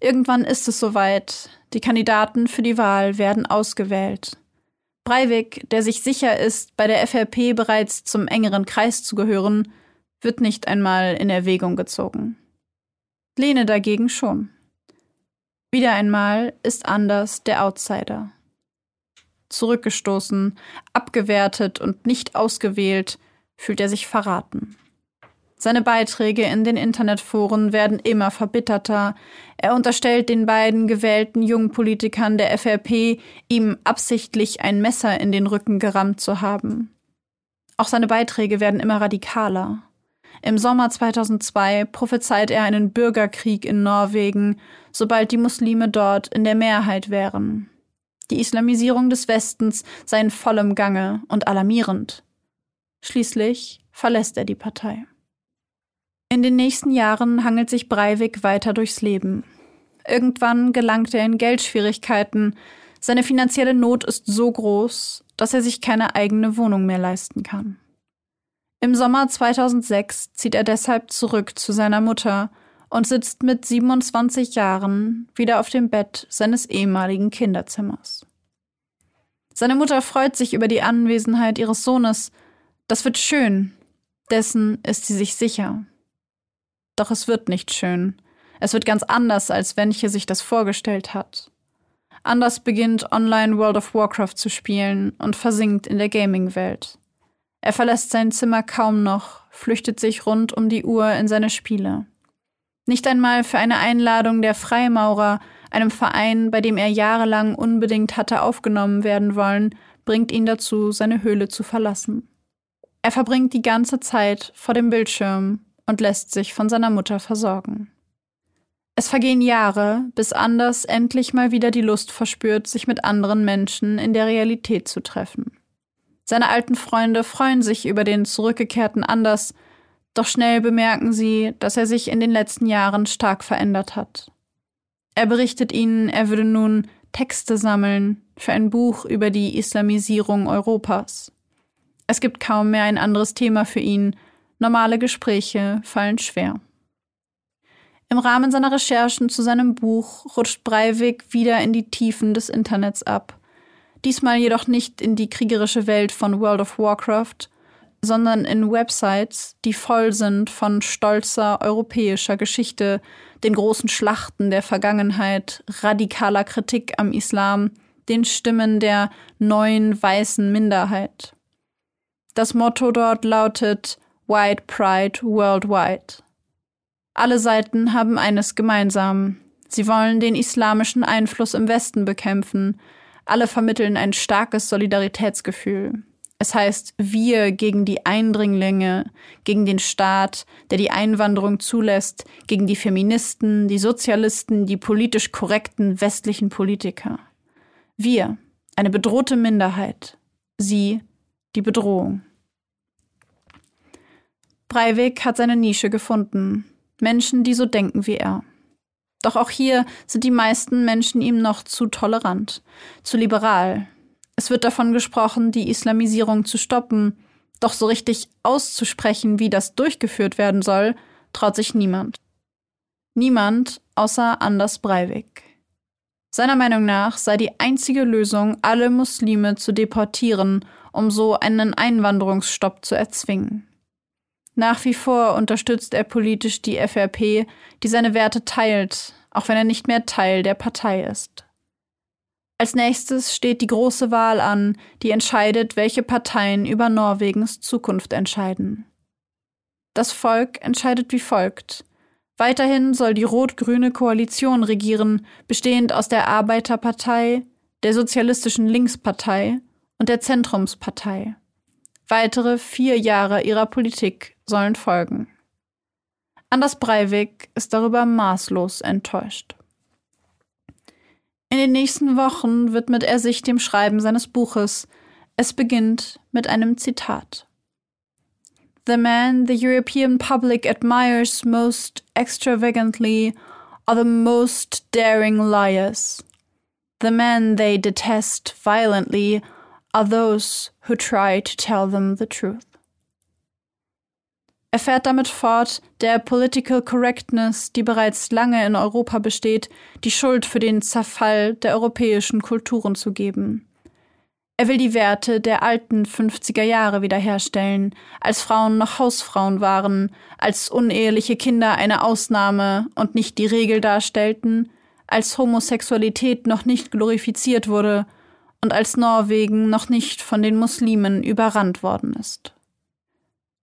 Irgendwann ist es soweit, die Kandidaten für die Wahl werden ausgewählt. Breivik, der sich sicher ist, bei der FRP bereits zum engeren Kreis zu gehören, wird nicht einmal in Erwägung gezogen. Lene dagegen schon. Wieder einmal ist Anders der Outsider. Zurückgestoßen, abgewertet und nicht ausgewählt, fühlt er sich verraten. Seine Beiträge in den Internetforen werden immer verbitterter. Er unterstellt den beiden gewählten Jungpolitikern der FRP, ihm absichtlich ein Messer in den Rücken gerammt zu haben. Auch seine Beiträge werden immer radikaler. Im Sommer 2002 prophezeit er einen Bürgerkrieg in Norwegen, sobald die Muslime dort in der Mehrheit wären. Die Islamisierung des Westens sei in vollem Gange und alarmierend. Schließlich verlässt er die Partei. In den nächsten Jahren hangelt sich Breivik weiter durchs Leben. Irgendwann gelangt er in Geldschwierigkeiten. Seine finanzielle Not ist so groß, dass er sich keine eigene Wohnung mehr leisten kann. Im Sommer 2006 zieht er deshalb zurück zu seiner Mutter und sitzt mit 27 Jahren wieder auf dem Bett seines ehemaligen Kinderzimmers. Seine Mutter freut sich über die Anwesenheit ihres Sohnes. Das wird schön. Dessen ist sie sich sicher. Doch es wird nicht schön. Es wird ganz anders, als Wenche sich das vorgestellt hat. Anders beginnt online World of Warcraft zu spielen und versinkt in der Gaming-Welt. Er verlässt sein Zimmer kaum noch, flüchtet sich rund um die Uhr in seine Spiele. Nicht einmal für eine Einladung der Freimaurer, einem Verein, bei dem er jahrelang unbedingt hatte aufgenommen werden wollen, bringt ihn dazu, seine Höhle zu verlassen. Er verbringt die ganze Zeit vor dem Bildschirm und lässt sich von seiner Mutter versorgen. Es vergehen Jahre, bis Anders endlich mal wieder die Lust verspürt, sich mit anderen Menschen in der Realität zu treffen. Seine alten Freunde freuen sich über den zurückgekehrten Anders, doch schnell bemerken sie, dass er sich in den letzten Jahren stark verändert hat. Er berichtet ihnen, er würde nun Texte sammeln für ein Buch über die Islamisierung Europas. Es gibt kaum mehr ein anderes Thema für ihn, normale Gespräche fallen schwer. Im Rahmen seiner Recherchen zu seinem Buch rutscht Breivik wieder in die Tiefen des Internets ab diesmal jedoch nicht in die kriegerische Welt von World of Warcraft, sondern in Websites, die voll sind von stolzer europäischer Geschichte, den großen Schlachten der Vergangenheit, radikaler Kritik am Islam, den Stimmen der neuen weißen Minderheit. Das Motto dort lautet White Pride Worldwide. Alle Seiten haben eines gemeinsam. Sie wollen den islamischen Einfluss im Westen bekämpfen, alle vermitteln ein starkes Solidaritätsgefühl. Es heißt wir gegen die Eindringlinge, gegen den Staat, der die Einwanderung zulässt, gegen die Feministen, die Sozialisten, die politisch korrekten westlichen Politiker. Wir, eine bedrohte Minderheit. Sie, die Bedrohung. Breivik hat seine Nische gefunden. Menschen, die so denken wie er. Doch auch hier sind die meisten Menschen ihm noch zu tolerant, zu liberal. Es wird davon gesprochen, die Islamisierung zu stoppen, doch so richtig auszusprechen, wie das durchgeführt werden soll, traut sich niemand. Niemand außer Anders Breivik. Seiner Meinung nach sei die einzige Lösung, alle Muslime zu deportieren, um so einen Einwanderungsstopp zu erzwingen. Nach wie vor unterstützt er politisch die FRP, die seine Werte teilt, auch wenn er nicht mehr Teil der Partei ist. Als nächstes steht die große Wahl an, die entscheidet, welche Parteien über Norwegens Zukunft entscheiden. Das Volk entscheidet wie folgt. Weiterhin soll die rot-grüne Koalition regieren, bestehend aus der Arbeiterpartei, der Sozialistischen Linkspartei und der Zentrumspartei. Weitere vier Jahre ihrer Politik sollen folgen. Anders Breivik ist darüber maßlos enttäuscht. In den nächsten Wochen widmet er sich dem Schreiben seines Buches. Es beginnt mit einem Zitat. The men the European public admires most extravagantly are the most daring liars. The men they detest violently are those who try to tell them the truth. Er fährt damit fort, der Political Correctness, die bereits lange in Europa besteht, die Schuld für den Zerfall der europäischen Kulturen zu geben. Er will die Werte der alten 50er Jahre wiederherstellen, als Frauen noch Hausfrauen waren, als uneheliche Kinder eine Ausnahme und nicht die Regel darstellten, als Homosexualität noch nicht glorifiziert wurde und als Norwegen noch nicht von den Muslimen überrannt worden ist.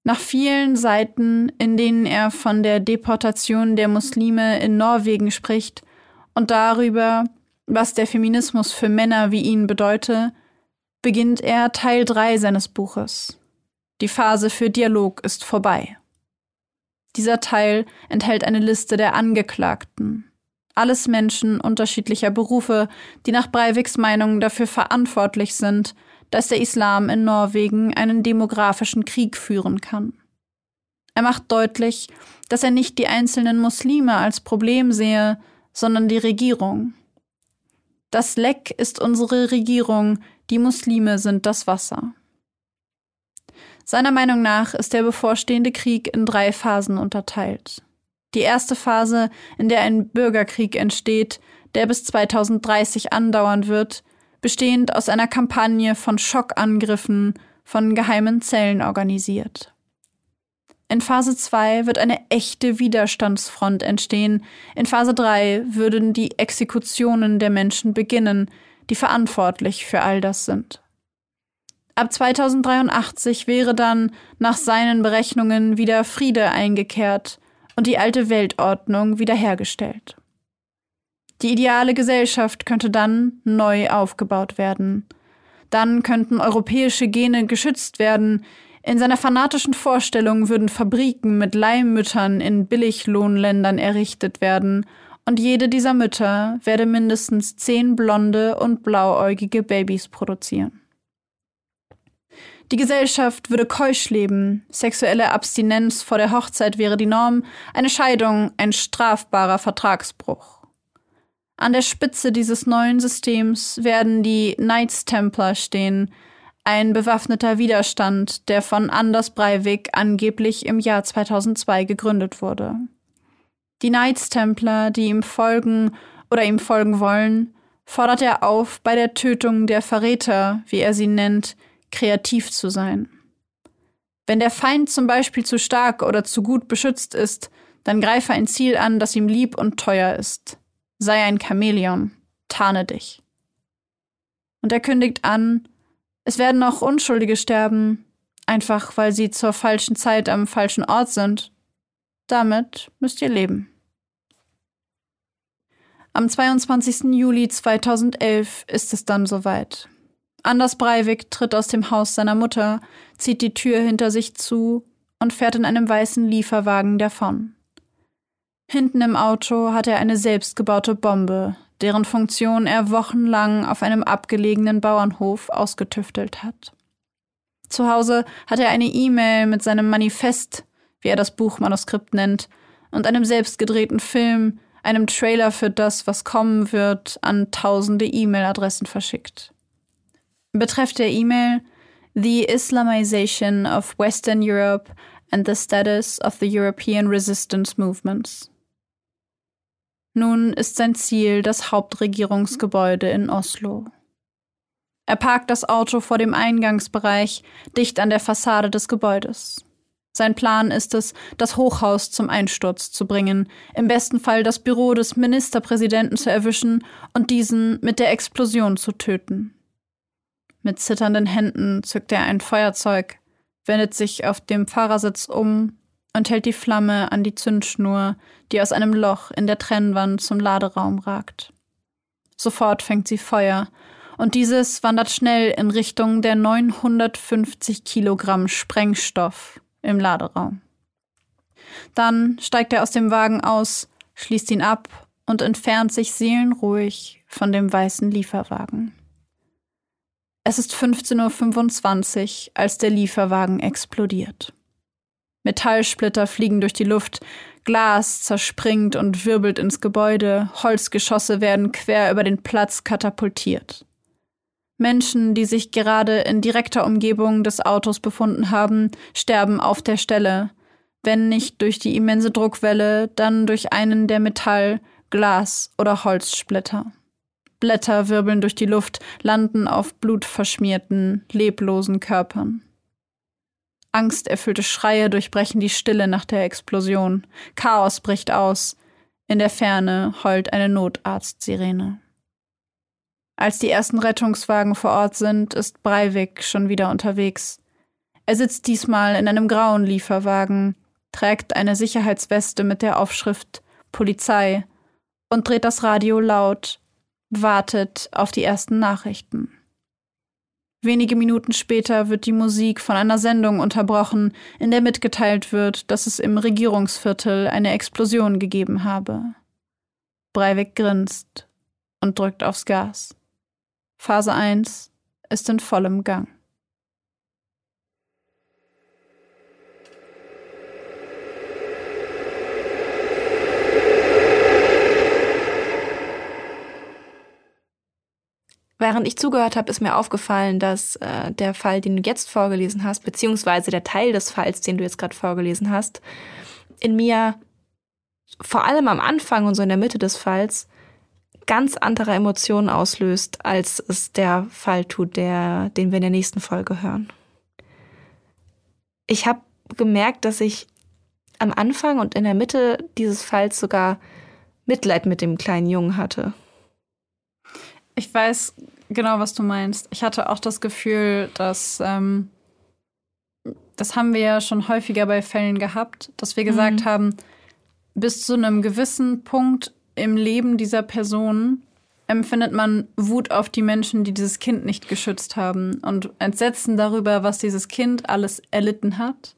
Nach vielen Seiten, in denen er von der Deportation der Muslime in Norwegen spricht und darüber, was der Feminismus für Männer wie ihn bedeute, beginnt er Teil 3 seines Buches. Die Phase für Dialog ist vorbei. Dieser Teil enthält eine Liste der Angeklagten. Alles Menschen unterschiedlicher Berufe, die nach Breiviks Meinung dafür verantwortlich sind, dass der Islam in Norwegen einen demografischen Krieg führen kann. Er macht deutlich, dass er nicht die einzelnen Muslime als Problem sehe, sondern die Regierung. Das Leck ist unsere Regierung, die Muslime sind das Wasser. Seiner Meinung nach ist der bevorstehende Krieg in drei Phasen unterteilt. Die erste Phase, in der ein Bürgerkrieg entsteht, der bis 2030 andauern wird, bestehend aus einer Kampagne von Schockangriffen von geheimen Zellen organisiert. In Phase 2 wird eine echte Widerstandsfront entstehen. In Phase 3 würden die Exekutionen der Menschen beginnen, die verantwortlich für all das sind. Ab 2083 wäre dann nach seinen Berechnungen wieder Friede eingekehrt und die alte Weltordnung wiederhergestellt. Die ideale Gesellschaft könnte dann neu aufgebaut werden. Dann könnten europäische Gene geschützt werden. In seiner fanatischen Vorstellung würden Fabriken mit Leihmüttern in Billiglohnländern errichtet werden, und jede dieser Mütter werde mindestens zehn blonde und blauäugige Babys produzieren. Die Gesellschaft würde keusch leben, sexuelle Abstinenz vor der Hochzeit wäre die Norm, eine Scheidung ein strafbarer Vertragsbruch. An der Spitze dieses neuen Systems werden die Knights Templar stehen, ein bewaffneter Widerstand, der von Anders Breivik angeblich im Jahr 2002 gegründet wurde. Die Knights Templar, die ihm folgen oder ihm folgen wollen, fordert er auf, bei der Tötung der Verräter, wie er sie nennt, kreativ zu sein. Wenn der Feind zum Beispiel zu stark oder zu gut beschützt ist, dann greife ein Ziel an, das ihm lieb und teuer ist. Sei ein Chamäleon, tarne dich. Und er kündigt an, es werden auch Unschuldige sterben, einfach weil sie zur falschen Zeit am falschen Ort sind. Damit müsst ihr leben. Am 22. Juli 2011 ist es dann soweit. Anders Breivik tritt aus dem Haus seiner Mutter, zieht die Tür hinter sich zu und fährt in einem weißen Lieferwagen davon. Hinten im Auto hat er eine selbstgebaute Bombe, deren Funktion er wochenlang auf einem abgelegenen Bauernhof ausgetüftelt hat. Zu Hause hat er eine E-Mail mit seinem Manifest, wie er das Buchmanuskript nennt, und einem selbstgedrehten Film, einem Trailer für das, was kommen wird, an tausende E-Mail-Adressen verschickt. Betreff der E-Mail The Islamization of Western Europe and the Status of the European Resistance Movements. Nun ist sein Ziel das Hauptregierungsgebäude in Oslo. Er parkt das Auto vor dem Eingangsbereich, dicht an der Fassade des Gebäudes. Sein Plan ist es, das Hochhaus zum Einsturz zu bringen, im besten Fall das Büro des Ministerpräsidenten zu erwischen und diesen mit der Explosion zu töten. Mit zitternden Händen zückt er ein Feuerzeug, wendet sich auf dem Fahrersitz um und hält die Flamme an die Zündschnur, die aus einem Loch in der Trennwand zum Laderaum ragt. Sofort fängt sie Feuer, und dieses wandert schnell in Richtung der 950 Kilogramm Sprengstoff im Laderaum. Dann steigt er aus dem Wagen aus, schließt ihn ab und entfernt sich seelenruhig von dem weißen Lieferwagen. Es ist 15.25 Uhr, als der Lieferwagen explodiert. Metallsplitter fliegen durch die Luft, Glas zerspringt und wirbelt ins Gebäude, Holzgeschosse werden quer über den Platz katapultiert. Menschen, die sich gerade in direkter Umgebung des Autos befunden haben, sterben auf der Stelle, wenn nicht durch die immense Druckwelle, dann durch einen der Metall-, Glas- oder Holzsplitter. Blätter wirbeln durch die Luft, landen auf blutverschmierten, leblosen Körpern. Angsterfüllte Schreie durchbrechen die Stille nach der Explosion. Chaos bricht aus. In der Ferne heult eine Notarztsirene. Als die ersten Rettungswagen vor Ort sind, ist Breivik schon wieder unterwegs. Er sitzt diesmal in einem grauen Lieferwagen, trägt eine Sicherheitsweste mit der Aufschrift Polizei und dreht das Radio laut, wartet auf die ersten Nachrichten. Wenige Minuten später wird die Musik von einer Sendung unterbrochen, in der mitgeteilt wird, dass es im Regierungsviertel eine Explosion gegeben habe. Breivik grinst und drückt aufs Gas. Phase 1 ist in vollem Gang. Während ich zugehört habe, ist mir aufgefallen, dass äh, der Fall, den du jetzt vorgelesen hast, beziehungsweise der Teil des Falls, den du jetzt gerade vorgelesen hast, in mir vor allem am Anfang und so in der Mitte des Falls ganz andere Emotionen auslöst, als es der Fall tut, der, den wir in der nächsten Folge hören. Ich habe gemerkt, dass ich am Anfang und in der Mitte dieses Falls sogar Mitleid mit dem kleinen Jungen hatte. Ich weiß genau, was du meinst. Ich hatte auch das Gefühl, dass ähm, das haben wir ja schon häufiger bei Fällen gehabt, dass wir gesagt mhm. haben, bis zu einem gewissen Punkt im Leben dieser Person empfindet man Wut auf die Menschen, die dieses Kind nicht geschützt haben und Entsetzen darüber, was dieses Kind alles erlitten hat.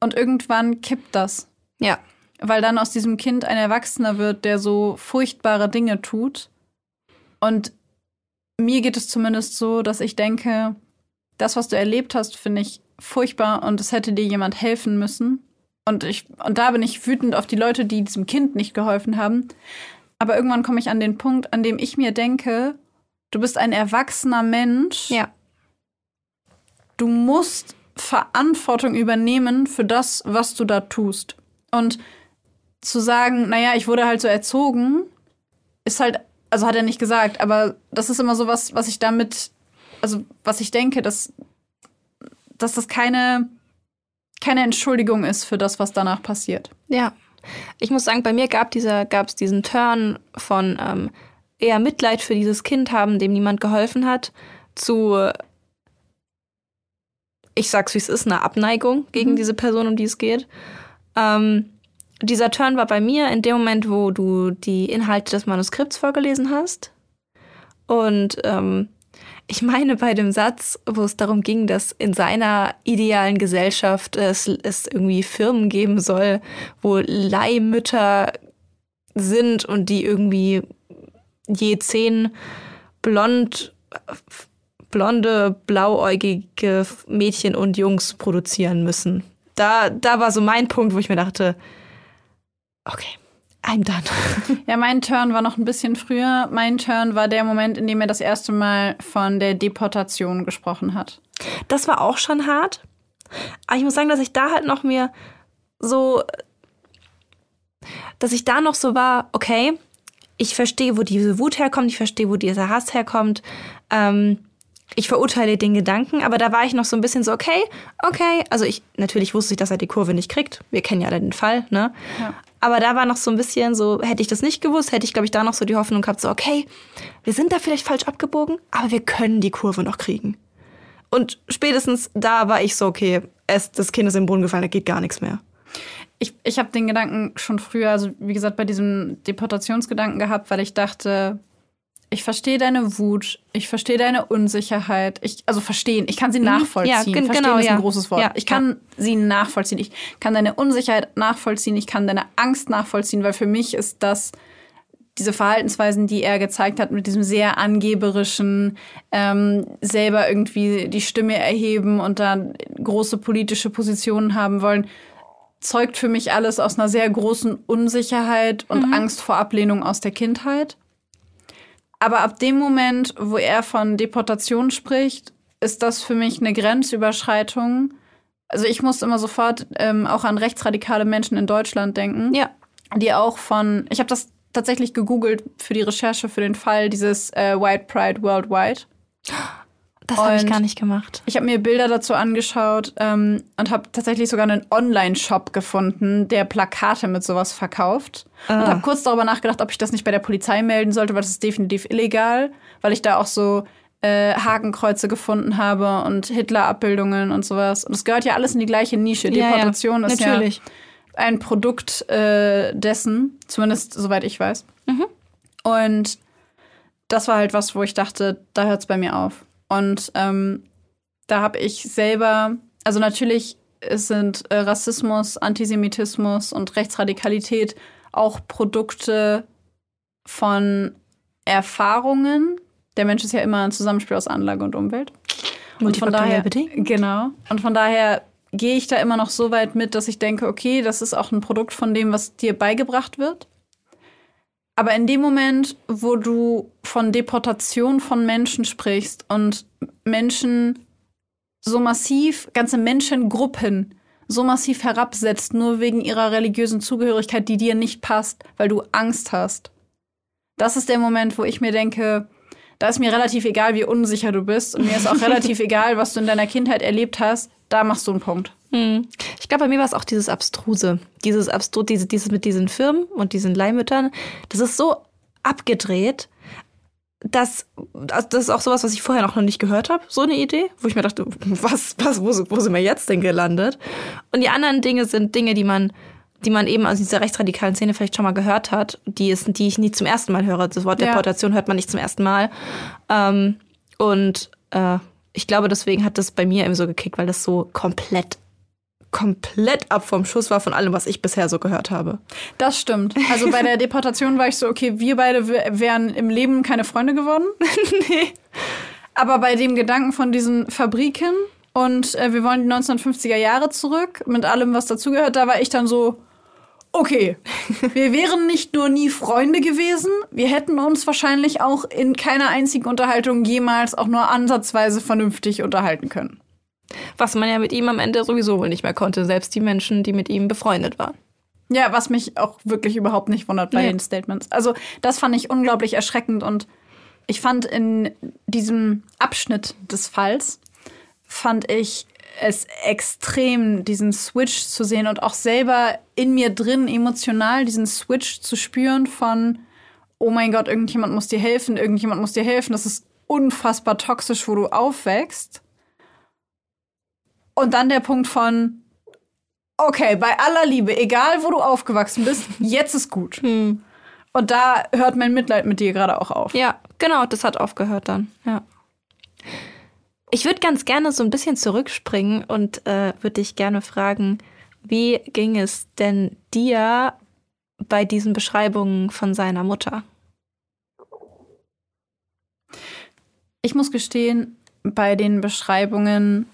Und irgendwann kippt das. Ja. Weil dann aus diesem Kind ein Erwachsener wird, der so furchtbare Dinge tut und mir geht es zumindest so, dass ich denke, das, was du erlebt hast, finde ich furchtbar und es hätte dir jemand helfen müssen. Und ich, und da bin ich wütend auf die Leute, die diesem Kind nicht geholfen haben. Aber irgendwann komme ich an den Punkt, an dem ich mir denke, du bist ein erwachsener Mensch. Ja. Du musst Verantwortung übernehmen für das, was du da tust. Und zu sagen, naja, ich wurde halt so erzogen, ist halt also hat er nicht gesagt, aber das ist immer so was, was ich damit, also was ich denke, dass, dass das keine, keine Entschuldigung ist für das, was danach passiert. Ja. Ich muss sagen, bei mir gab dieser, gab es diesen Turn von ähm, eher Mitleid für dieses Kind haben, dem niemand geholfen hat, zu ich sag's wie es ist, eine Abneigung gegen mhm. diese Person, um die es geht. Ähm, dieser Turn war bei mir in dem Moment, wo du die Inhalte des Manuskripts vorgelesen hast. Und ähm, ich meine bei dem Satz, wo es darum ging, dass in seiner idealen Gesellschaft es, es irgendwie Firmen geben soll, wo Leihmütter sind und die irgendwie je zehn blond, blonde, blauäugige Mädchen und Jungs produzieren müssen. Da, da war so mein Punkt, wo ich mir dachte, Okay. I'm done. ja, mein Turn war noch ein bisschen früher. Mein Turn war der Moment, in dem er das erste Mal von der Deportation gesprochen hat. Das war auch schon hart. Aber ich muss sagen, dass ich da halt noch mir so, dass ich da noch so war, okay, ich verstehe, wo diese Wut herkommt, ich verstehe, wo dieser Hass herkommt. Ähm, ich verurteile den Gedanken, aber da war ich noch so ein bisschen so, okay, okay. Also ich, natürlich wusste ich, dass er die Kurve nicht kriegt. Wir kennen ja alle den Fall, ne? Ja. Aber da war noch so ein bisschen so, hätte ich das nicht gewusst, hätte ich, glaube ich, da noch so die Hoffnung gehabt, so, okay, wir sind da vielleicht falsch abgebogen, aber wir können die Kurve noch kriegen. Und spätestens da war ich so, okay, es, das Kind ist im Boden gefallen, da geht gar nichts mehr. Ich, ich habe den Gedanken schon früher, also wie gesagt, bei diesem Deportationsgedanken gehabt, weil ich dachte, ich verstehe deine Wut, ich verstehe deine Unsicherheit. Ich, also verstehen, ich kann sie mhm. nachvollziehen. Ja, verstehen genau, ist ein ja. großes Wort. Ja, ich kann ja. sie nachvollziehen. Ich kann deine Unsicherheit nachvollziehen, ich kann deine Angst nachvollziehen, weil für mich ist das diese Verhaltensweisen, die er gezeigt hat, mit diesem sehr angeberischen, ähm, selber irgendwie die Stimme erheben und dann große politische Positionen haben wollen, zeugt für mich alles aus einer sehr großen Unsicherheit und mhm. Angst vor Ablehnung aus der Kindheit. Aber ab dem Moment, wo er von Deportation spricht, ist das für mich eine Grenzüberschreitung. Also ich muss immer sofort ähm, auch an rechtsradikale Menschen in Deutschland denken. Ja. Die auch von, ich habe das tatsächlich gegoogelt für die Recherche für den Fall dieses äh, White Pride Worldwide. Das habe ich gar nicht gemacht. Ich habe mir Bilder dazu angeschaut ähm, und habe tatsächlich sogar einen Online-Shop gefunden, der Plakate mit sowas verkauft. Ah. Und habe kurz darüber nachgedacht, ob ich das nicht bei der Polizei melden sollte, weil das ist definitiv illegal, weil ich da auch so äh, Hakenkreuze gefunden habe und Hitler-Abbildungen und sowas. Und es gehört ja alles in die gleiche Nische. Ja, Deportation ja. ist Natürlich. ja ein Produkt äh, dessen, zumindest soweit ich weiß. Mhm. Und das war halt was, wo ich dachte, da hört es bei mir auf. Und ähm, da habe ich selber, also natürlich es sind äh, Rassismus, Antisemitismus und Rechtsradikalität auch Produkte von Erfahrungen. Der Mensch ist ja immer ein Zusammenspiel aus Anlage und Umwelt. Und von daher, genau. Und von daher gehe ich da immer noch so weit mit, dass ich denke, okay, das ist auch ein Produkt von dem, was dir beigebracht wird. Aber in dem Moment, wo du von Deportation von Menschen sprichst und Menschen so massiv, ganze Menschengruppen so massiv herabsetzt, nur wegen ihrer religiösen Zugehörigkeit, die dir nicht passt, weil du Angst hast. Das ist der Moment, wo ich mir denke, da ist mir relativ egal, wie unsicher du bist und mir ist auch relativ egal, was du in deiner Kindheit erlebt hast. Da machst du einen Punkt. Hm. Ich glaube, bei mir war es auch dieses Abstruse. Dieses Abstrus, diese, dieses mit diesen Firmen und diesen Leihmüttern. Das ist so abgedreht, dass das ist auch sowas, was ich vorher noch nicht gehört habe. So eine Idee, wo ich mir dachte, was, was, wo, wo sind wir jetzt denn gelandet? Und die anderen Dinge sind Dinge, die man die man eben aus dieser rechtsradikalen Szene vielleicht schon mal gehört hat, die, ist, die ich nie zum ersten Mal höre. Das Wort ja. Deportation hört man nicht zum ersten Mal. Ähm, und äh, ich glaube, deswegen hat das bei mir eben so gekickt, weil das so komplett komplett ab vom Schuss war von allem, was ich bisher so gehört habe. Das stimmt. Also bei der Deportation war ich so, okay, wir beide wären im Leben keine Freunde geworden. nee. Aber bei dem Gedanken von diesen Fabriken und äh, wir wollen die 1950er Jahre zurück mit allem, was dazugehört, da war ich dann so, okay, wir wären nicht nur nie Freunde gewesen, wir hätten uns wahrscheinlich auch in keiner einzigen Unterhaltung jemals auch nur ansatzweise vernünftig unterhalten können. Was man ja mit ihm am Ende sowieso wohl nicht mehr konnte, selbst die Menschen, die mit ihm befreundet waren. Ja, was mich auch wirklich überhaupt nicht wundert bei nee. den Statements. Also, das fand ich unglaublich erschreckend und ich fand in diesem Abschnitt des Falls, fand ich es extrem, diesen Switch zu sehen und auch selber in mir drin emotional diesen Switch zu spüren von, oh mein Gott, irgendjemand muss dir helfen, irgendjemand muss dir helfen. Das ist unfassbar toxisch, wo du aufwächst. Und dann der Punkt von, okay, bei aller Liebe, egal wo du aufgewachsen bist, jetzt ist gut. Hm. Und da hört mein Mitleid mit dir gerade auch auf. Ja, genau, das hat aufgehört dann. Ja. Ich würde ganz gerne so ein bisschen zurückspringen und äh, würde dich gerne fragen, wie ging es denn dir bei diesen Beschreibungen von seiner Mutter? Ich muss gestehen, bei den Beschreibungen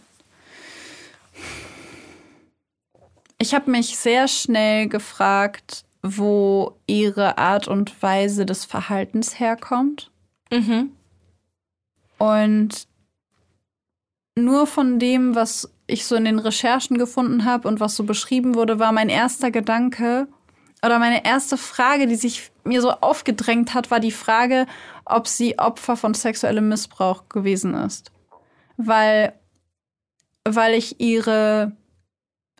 Ich habe mich sehr schnell gefragt, wo ihre Art und Weise des Verhaltens herkommt. Mhm. Und nur von dem, was ich so in den Recherchen gefunden habe und was so beschrieben wurde, war mein erster Gedanke oder meine erste Frage, die sich mir so aufgedrängt hat, war die Frage, ob sie Opfer von sexuellem Missbrauch gewesen ist. weil, weil ich ihre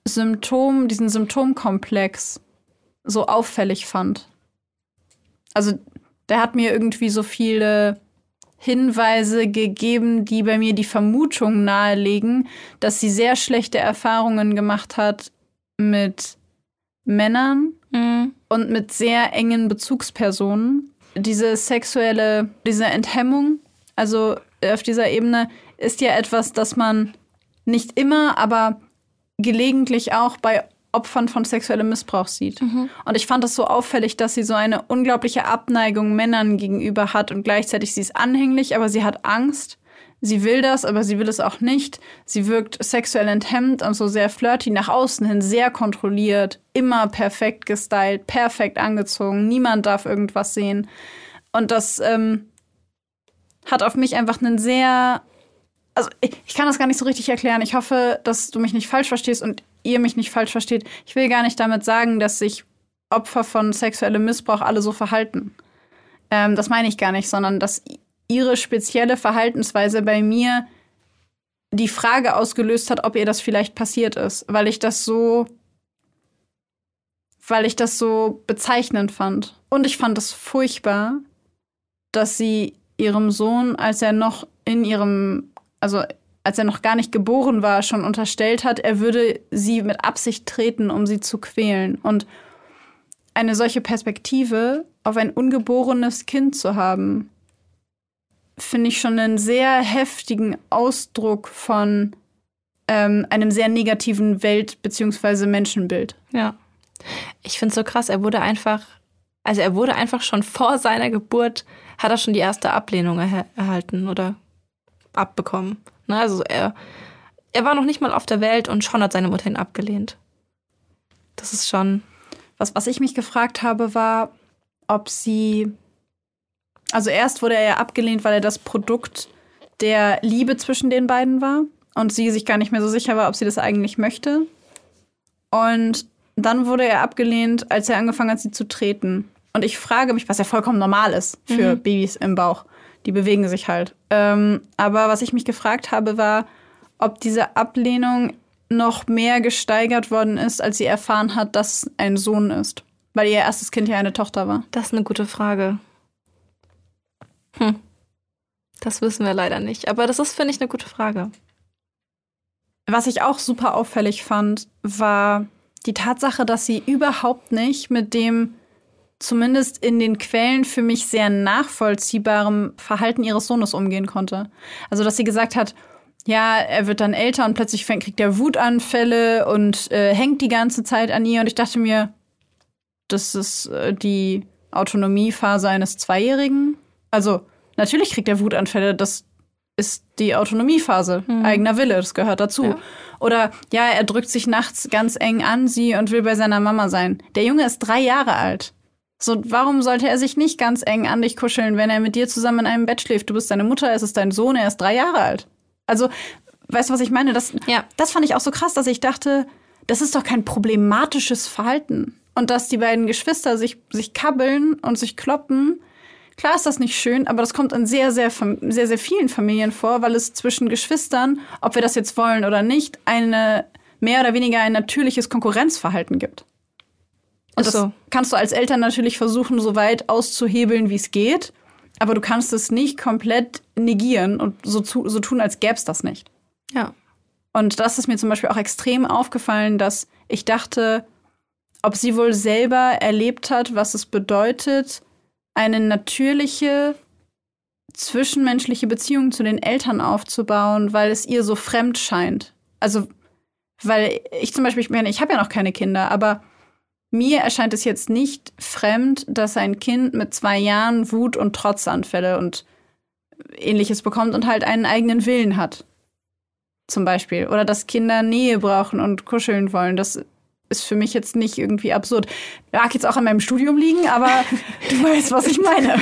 Symptom, diesen Symptomkomplex so auffällig fand. Also der hat mir irgendwie so viele Hinweise gegeben, die bei mir die Vermutung nahelegen, dass sie sehr schlechte Erfahrungen gemacht hat mit Männern mhm. und mit sehr engen Bezugspersonen. Diese sexuelle, diese Enthemmung, also auf dieser Ebene, ist ja etwas, das man nicht immer, aber gelegentlich auch bei Opfern von sexuellem Missbrauch sieht. Mhm. Und ich fand es so auffällig, dass sie so eine unglaubliche Abneigung Männern gegenüber hat und gleichzeitig sie ist anhänglich, aber sie hat Angst. Sie will das, aber sie will es auch nicht. Sie wirkt sexuell enthemmt und so sehr flirty nach außen hin, sehr kontrolliert, immer perfekt gestylt, perfekt angezogen. Niemand darf irgendwas sehen. Und das ähm, hat auf mich einfach einen sehr also ich, ich, kann das gar nicht so richtig erklären. Ich hoffe, dass du mich nicht falsch verstehst und ihr mich nicht falsch versteht. Ich will gar nicht damit sagen, dass sich Opfer von sexuellem Missbrauch alle so verhalten. Ähm, das meine ich gar nicht, sondern dass ihre spezielle Verhaltensweise bei mir die Frage ausgelöst hat, ob ihr das vielleicht passiert ist, weil ich das so weil ich das so bezeichnend fand. Und ich fand es furchtbar, dass sie ihrem Sohn, als er noch in ihrem, also als er noch gar nicht geboren war, schon unterstellt hat, er würde sie mit Absicht treten, um sie zu quälen. Und eine solche Perspektive auf ein ungeborenes Kind zu haben, finde ich schon einen sehr heftigen Ausdruck von ähm, einem sehr negativen Welt- bzw. Menschenbild. Ja. Ich finde es so krass, er wurde einfach, also er wurde einfach schon vor seiner Geburt, hat er schon die erste Ablehnung erha erhalten oder abbekommen. Ne? Also er, er war noch nicht mal auf der Welt und schon hat seine Mutter ihn abgelehnt. Das ist schon. Was, was ich mich gefragt habe, war, ob sie. Also erst wurde er ja abgelehnt, weil er das Produkt der Liebe zwischen den beiden war und sie sich gar nicht mehr so sicher war, ob sie das eigentlich möchte. Und dann wurde er abgelehnt, als er angefangen hat, sie zu treten. Und ich frage mich, was ja vollkommen normal ist für mhm. Babys im Bauch die bewegen sich halt. Ähm, aber was ich mich gefragt habe, war, ob diese Ablehnung noch mehr gesteigert worden ist, als sie erfahren hat, dass ein Sohn ist. Weil ihr erstes Kind ja eine Tochter war. Das ist eine gute Frage. Hm. Das wissen wir leider nicht. Aber das ist, finde ich, eine gute Frage. Was ich auch super auffällig fand, war die Tatsache, dass sie überhaupt nicht mit dem zumindest in den Quellen für mich sehr nachvollziehbarem Verhalten ihres Sohnes umgehen konnte. Also, dass sie gesagt hat, ja, er wird dann älter und plötzlich kriegt er Wutanfälle und äh, hängt die ganze Zeit an ihr. Und ich dachte mir, das ist äh, die Autonomiephase eines Zweijährigen. Also, natürlich kriegt er Wutanfälle, das ist die Autonomiephase, mhm. eigener Wille, das gehört dazu. Ja. Oder ja, er drückt sich nachts ganz eng an sie und will bei seiner Mama sein. Der Junge ist drei Jahre alt. So, warum sollte er sich nicht ganz eng an dich kuscheln, wenn er mit dir zusammen in einem Bett schläft? Du bist deine Mutter, es ist dein Sohn, er ist drei Jahre alt. Also, weißt du, was ich meine? Das, ja. das fand ich auch so krass, dass ich dachte, das ist doch kein problematisches Verhalten. Und dass die beiden Geschwister sich, sich kabbeln und sich kloppen, klar ist das nicht schön, aber das kommt in sehr, sehr, sehr, sehr vielen Familien vor, weil es zwischen Geschwistern, ob wir das jetzt wollen oder nicht, eine mehr oder weniger ein natürliches Konkurrenzverhalten gibt. Und das so. kannst du als Eltern natürlich versuchen, so weit auszuhebeln, wie es geht. Aber du kannst es nicht komplett negieren und so, zu, so tun, als gäbe es das nicht. Ja. Und das ist mir zum Beispiel auch extrem aufgefallen, dass ich dachte, ob sie wohl selber erlebt hat, was es bedeutet, eine natürliche zwischenmenschliche Beziehung zu den Eltern aufzubauen, weil es ihr so fremd scheint. Also, weil ich zum Beispiel, ich meine, ich habe ja noch keine Kinder, aber mir erscheint es jetzt nicht fremd, dass ein Kind mit zwei Jahren Wut- und Trotzanfälle und ähnliches bekommt und halt einen eigenen Willen hat. Zum Beispiel. Oder dass Kinder Nähe brauchen und kuscheln wollen. Das ist für mich jetzt nicht irgendwie absurd. Mag jetzt auch an meinem Studium liegen, aber du weißt, was ich meine.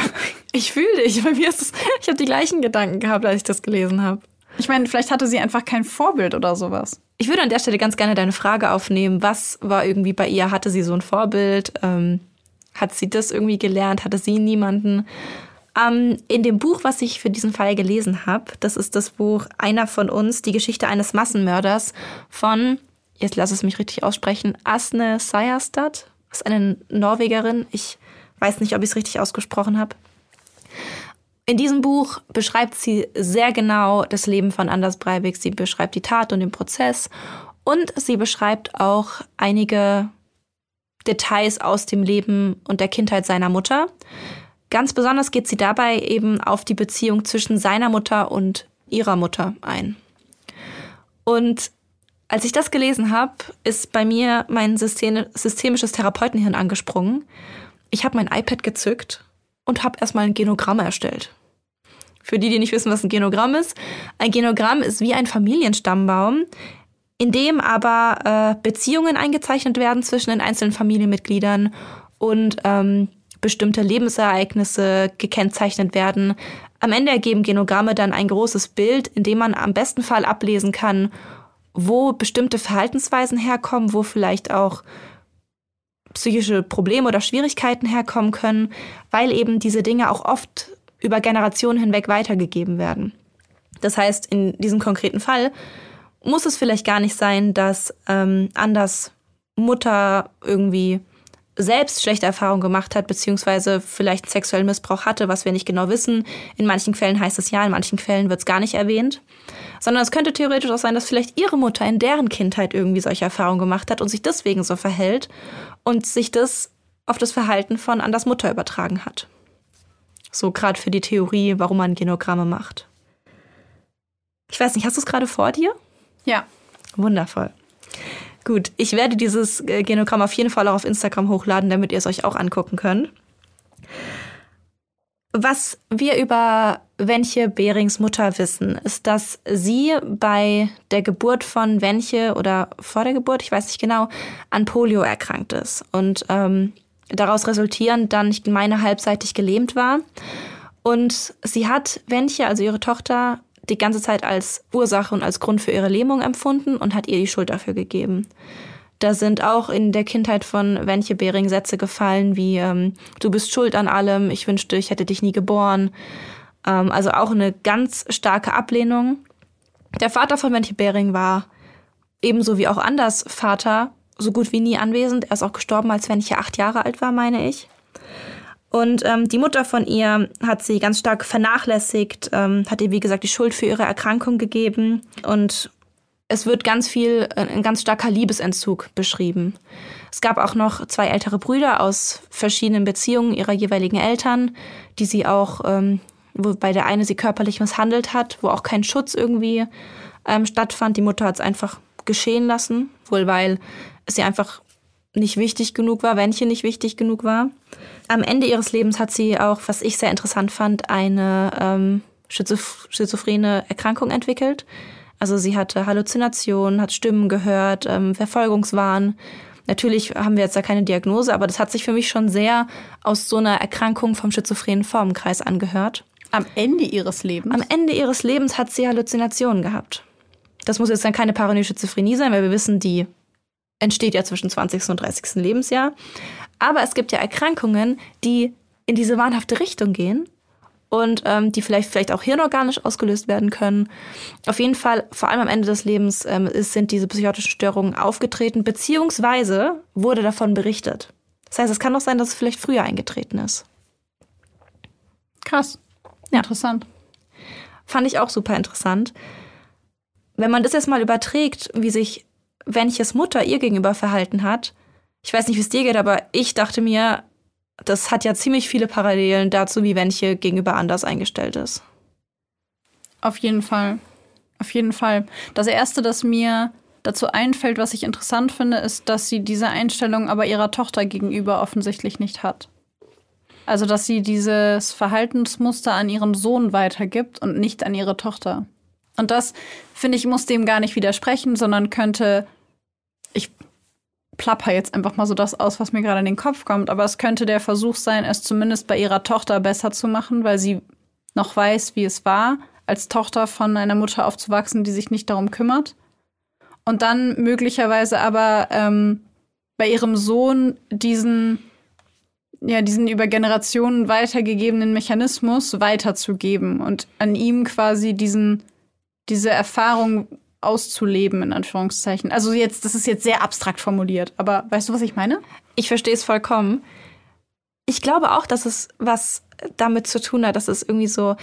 Ich fühle dich. Bei mir ist es, ich habe die gleichen Gedanken gehabt, als ich das gelesen habe. Ich meine, vielleicht hatte sie einfach kein Vorbild oder sowas. Ich würde an der Stelle ganz gerne deine Frage aufnehmen. Was war irgendwie bei ihr? Hatte sie so ein Vorbild? Ähm, hat sie das irgendwie gelernt? Hatte sie niemanden? Ähm, in dem Buch, was ich für diesen Fall gelesen habe, das ist das Buch Einer von uns, die Geschichte eines Massenmörders von, jetzt lass es mich richtig aussprechen, Asne Seierstad. Das ist eine Norwegerin. Ich weiß nicht, ob ich es richtig ausgesprochen habe. In diesem Buch beschreibt sie sehr genau das Leben von Anders Breivik. Sie beschreibt die Tat und den Prozess und sie beschreibt auch einige Details aus dem Leben und der Kindheit seiner Mutter. Ganz besonders geht sie dabei eben auf die Beziehung zwischen seiner Mutter und ihrer Mutter ein. Und als ich das gelesen habe, ist bei mir mein systemisches Therapeutenhirn angesprungen. Ich habe mein iPad gezückt und habe erstmal ein Genogramm erstellt. Für die, die nicht wissen, was ein Genogramm ist, ein Genogramm ist wie ein Familienstammbaum, in dem aber äh, Beziehungen eingezeichnet werden zwischen den einzelnen Familienmitgliedern und ähm, bestimmte Lebensereignisse gekennzeichnet werden. Am Ende ergeben Genogramme dann ein großes Bild, in dem man am besten Fall ablesen kann, wo bestimmte Verhaltensweisen herkommen, wo vielleicht auch psychische Probleme oder Schwierigkeiten herkommen können, weil eben diese Dinge auch oft über Generationen hinweg weitergegeben werden. Das heißt, in diesem konkreten Fall muss es vielleicht gar nicht sein, dass ähm, Anders Mutter irgendwie selbst schlechte Erfahrungen gemacht hat, beziehungsweise vielleicht sexuellen Missbrauch hatte, was wir nicht genau wissen. In manchen Fällen heißt es ja, in manchen Fällen wird es gar nicht erwähnt. Sondern es könnte theoretisch auch sein, dass vielleicht ihre Mutter in deren Kindheit irgendwie solche Erfahrungen gemacht hat und sich deswegen so verhält und sich das auf das Verhalten von Anders Mutter übertragen hat. So gerade für die Theorie, warum man Genogramme macht. Ich weiß nicht, hast du es gerade vor dir? Ja. Wundervoll. Gut, ich werde dieses äh, Genogramm auf jeden Fall auch auf Instagram hochladen, damit ihr es euch auch angucken könnt. Was wir über Wenche Behrings Mutter wissen, ist, dass sie bei der Geburt von Wenche oder vor der Geburt, ich weiß nicht genau, an Polio erkrankt ist und ähm, daraus resultierend dann, ich meine, halbseitig gelähmt war. Und sie hat Wenche, also ihre Tochter, die ganze Zeit als Ursache und als Grund für ihre Lähmung empfunden und hat ihr die Schuld dafür gegeben. Da sind auch in der Kindheit von Wenche Behring Sätze gefallen wie ähm, Du bist schuld an allem, ich wünschte, ich hätte dich nie geboren. Ähm, also auch eine ganz starke Ablehnung. Der Vater von Wenche Behring war ebenso wie auch Anders Vater so gut wie nie anwesend. Er ist auch gestorben, als Wenche acht Jahre alt war, meine ich. Und ähm, die Mutter von ihr hat sie ganz stark vernachlässigt, ähm, hat ihr, wie gesagt, die Schuld für ihre Erkrankung gegeben. Und es wird ganz viel, äh, ein ganz starker Liebesentzug beschrieben. Es gab auch noch zwei ältere Brüder aus verschiedenen Beziehungen ihrer jeweiligen Eltern, die sie auch, ähm, wobei der eine sie körperlich misshandelt hat, wo auch kein Schutz irgendwie ähm, stattfand. Die Mutter hat es einfach geschehen lassen, wohl weil ihr einfach nicht wichtig genug war, Wenche nicht wichtig genug war. Am Ende ihres Lebens hat sie auch, was ich sehr interessant fand, eine ähm, schizophrene Erkrankung entwickelt. Also sie hatte Halluzinationen, hat Stimmen gehört, ähm, Verfolgungswahn. Natürlich haben wir jetzt da keine Diagnose, aber das hat sich für mich schon sehr aus so einer Erkrankung vom schizophrenen Formenkreis angehört. Am Ende ihres Lebens? Am Ende ihres Lebens hat sie Halluzinationen gehabt. Das muss jetzt dann keine paranoide Schizophrenie sein, weil wir wissen, die entsteht ja zwischen 20. und 30. Lebensjahr. Aber es gibt ja Erkrankungen, die in diese wahnhafte Richtung gehen und ähm, die vielleicht, vielleicht auch hirnorganisch ausgelöst werden können. Auf jeden Fall, vor allem am Ende des Lebens, ähm, ist, sind diese psychotischen Störungen aufgetreten, beziehungsweise wurde davon berichtet. Das heißt, es kann auch sein, dass es vielleicht früher eingetreten ist. Krass. Ja. Interessant. Fand ich auch super interessant. Wenn man das jetzt mal überträgt, wie sich Wenches Mutter ihr gegenüber verhalten hat, ich weiß nicht, wie es dir geht, aber ich dachte mir, das hat ja ziemlich viele Parallelen dazu, wie Wenche gegenüber anders eingestellt ist. Auf jeden Fall. Auf jeden Fall. Das Erste, das mir dazu einfällt, was ich interessant finde, ist, dass sie diese Einstellung aber ihrer Tochter gegenüber offensichtlich nicht hat. Also, dass sie dieses Verhaltensmuster an ihren Sohn weitergibt und nicht an ihre Tochter. Und das, finde ich, muss dem gar nicht widersprechen, sondern könnte ich plapper jetzt einfach mal so das aus, was mir gerade in den Kopf kommt, aber es könnte der Versuch sein, es zumindest bei ihrer Tochter besser zu machen, weil sie noch weiß, wie es war, als Tochter von einer Mutter aufzuwachsen, die sich nicht darum kümmert. Und dann möglicherweise aber ähm, bei ihrem Sohn diesen ja, diesen über Generationen weitergegebenen Mechanismus weiterzugeben und an ihm quasi diesen, diese Erfahrung auszuleben, in Anführungszeichen. Also jetzt, das ist jetzt sehr abstrakt formuliert, aber weißt du, was ich meine? Ich verstehe es vollkommen. Ich glaube auch, dass es was damit zu tun hat, dass es irgendwie so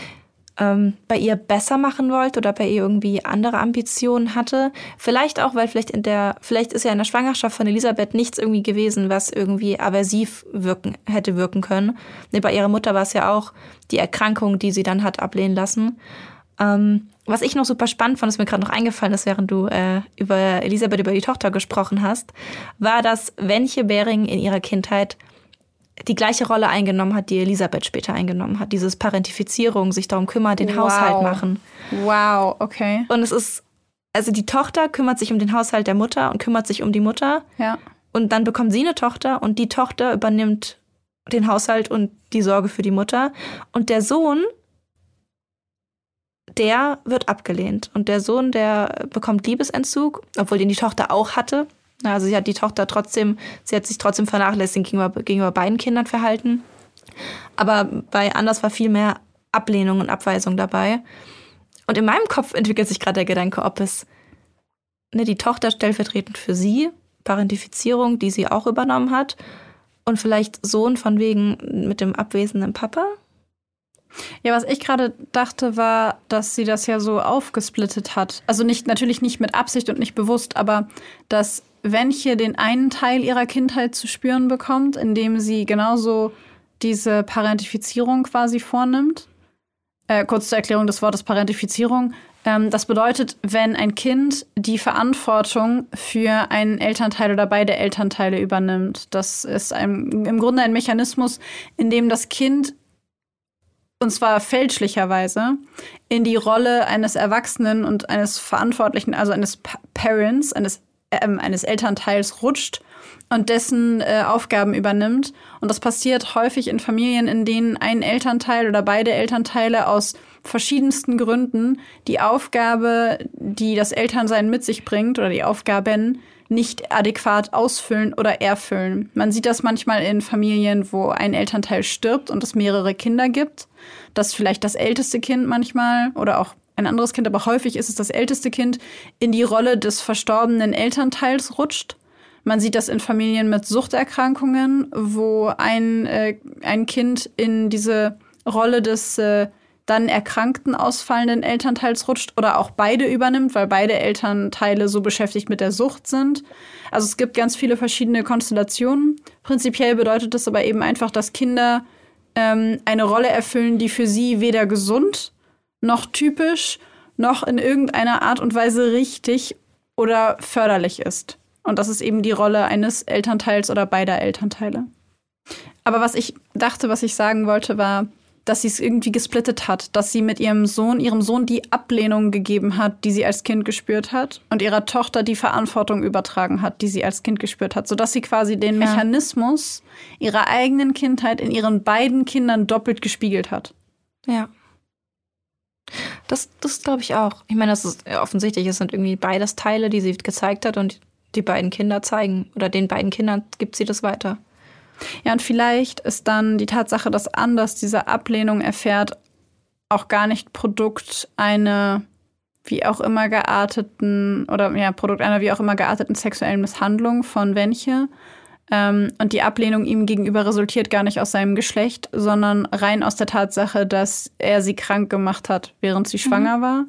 ähm, bei ihr besser machen wollte oder bei ihr irgendwie andere Ambitionen hatte. Vielleicht auch, weil vielleicht in der, vielleicht ist ja in der Schwangerschaft von Elisabeth nichts irgendwie gewesen, was irgendwie aversiv wirken, hätte wirken können. Nee, bei ihrer Mutter war es ja auch die Erkrankung, die sie dann hat ablehnen lassen. Ähm, was ich noch super spannend fand, ist mir gerade noch eingefallen ist, während du äh, über Elisabeth, über die Tochter gesprochen hast, war, dass Wenche Bering in ihrer Kindheit die gleiche Rolle eingenommen hat, die Elisabeth später eingenommen hat. Dieses Parentifizierung, sich darum kümmern, den wow. Haushalt machen. Wow, okay. Und es ist, also die Tochter kümmert sich um den Haushalt der Mutter und kümmert sich um die Mutter. Ja. Und dann bekommt sie eine Tochter und die Tochter übernimmt den Haushalt und die Sorge für die Mutter. Und der Sohn, der wird abgelehnt. Und der Sohn, der bekommt Liebesentzug, obwohl den die Tochter auch hatte. Also sie hat die Tochter trotzdem, sie hat sich trotzdem vernachlässigt gegenüber, gegenüber beiden Kindern verhalten. Aber bei Anders war viel mehr Ablehnung und Abweisung dabei. Und in meinem Kopf entwickelt sich gerade der Gedanke, ob es ne, die Tochter stellvertretend für sie, Parentifizierung, die sie auch übernommen hat, und vielleicht Sohn von wegen mit dem abwesenden Papa. Ja, was ich gerade dachte, war, dass sie das ja so aufgesplittet hat. Also nicht, natürlich nicht mit Absicht und nicht bewusst, aber dass Wenche den einen Teil ihrer Kindheit zu spüren bekommt, indem sie genauso diese Parentifizierung quasi vornimmt. Äh, kurz zur Erklärung des Wortes Parentifizierung. Ähm, das bedeutet, wenn ein Kind die Verantwortung für einen Elternteil oder beide Elternteile übernimmt. Das ist ein, im Grunde ein Mechanismus, in dem das Kind und zwar fälschlicherweise, in die Rolle eines Erwachsenen und eines Verantwortlichen, also eines pa Parents, eines ähm, eines Elternteils rutscht und dessen äh, Aufgaben übernimmt. Und das passiert häufig in Familien, in denen ein Elternteil oder beide Elternteile aus verschiedensten Gründen die Aufgabe, die das Elternsein mit sich bringt oder die Aufgaben nicht adäquat ausfüllen oder erfüllen. Man sieht das manchmal in Familien, wo ein Elternteil stirbt und es mehrere Kinder gibt, dass vielleicht das älteste Kind manchmal oder auch ein anderes Kind, aber häufig ist es das älteste Kind, in die Rolle des verstorbenen Elternteils rutscht. Man sieht das in Familien mit Suchterkrankungen, wo ein, äh, ein Kind in diese Rolle des äh, dann erkrankten, ausfallenden Elternteils rutscht oder auch beide übernimmt, weil beide Elternteile so beschäftigt mit der Sucht sind. Also es gibt ganz viele verschiedene Konstellationen. Prinzipiell bedeutet das aber eben einfach, dass Kinder ähm, eine Rolle erfüllen, die für sie weder gesund noch typisch, noch in irgendeiner Art und Weise richtig oder förderlich ist. Und das ist eben die Rolle eines Elternteils oder beider Elternteile. Aber was ich dachte, was ich sagen wollte, war, dass sie es irgendwie gesplittet hat, dass sie mit ihrem Sohn, ihrem Sohn die Ablehnung gegeben hat, die sie als Kind gespürt hat, und ihrer Tochter die Verantwortung übertragen hat, die sie als Kind gespürt hat, sodass sie quasi den ja. Mechanismus ihrer eigenen Kindheit in ihren beiden Kindern doppelt gespiegelt hat. Ja. Das, das glaube ich auch. Ich meine, das ist offensichtlich, es sind irgendwie beides Teile, die sie gezeigt hat und die beiden Kinder zeigen oder den beiden Kindern gibt sie das weiter. Ja, und vielleicht ist dann die Tatsache, dass Anders diese Ablehnung erfährt, auch gar nicht Produkt einer wie auch immer gearteten oder ja, Produkt einer wie auch immer gearteten sexuellen Misshandlung von Wenche, ähm, und die Ablehnung ihm gegenüber resultiert gar nicht aus seinem Geschlecht, sondern rein aus der Tatsache, dass er sie krank gemacht hat, während sie mhm. schwanger war.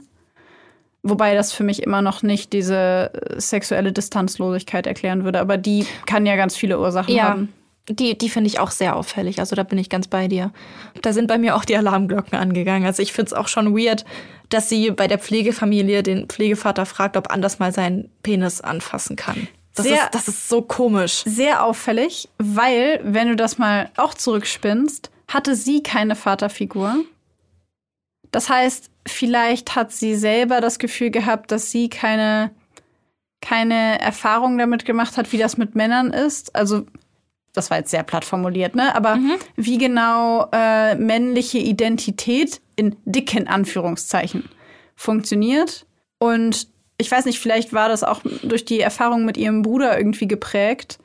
Wobei das für mich immer noch nicht diese sexuelle Distanzlosigkeit erklären würde. Aber die kann ja ganz viele Ursachen ja. haben. Die, die finde ich auch sehr auffällig. Also da bin ich ganz bei dir. Da sind bei mir auch die Alarmglocken angegangen. Also ich finde es auch schon weird, dass sie bei der Pflegefamilie den Pflegevater fragt, ob Anders mal seinen Penis anfassen kann. Das, sehr, ist, das ist so komisch. Sehr auffällig, weil, wenn du das mal auch zurückspinnst, hatte sie keine Vaterfigur. Das heißt, vielleicht hat sie selber das Gefühl gehabt, dass sie keine, keine Erfahrung damit gemacht hat, wie das mit Männern ist. Also, das war jetzt sehr platt formuliert, ne? Aber mhm. wie genau äh, männliche Identität in dicken Anführungszeichen funktioniert. Und ich weiß nicht, vielleicht war das auch durch die Erfahrung mit ihrem Bruder irgendwie geprägt,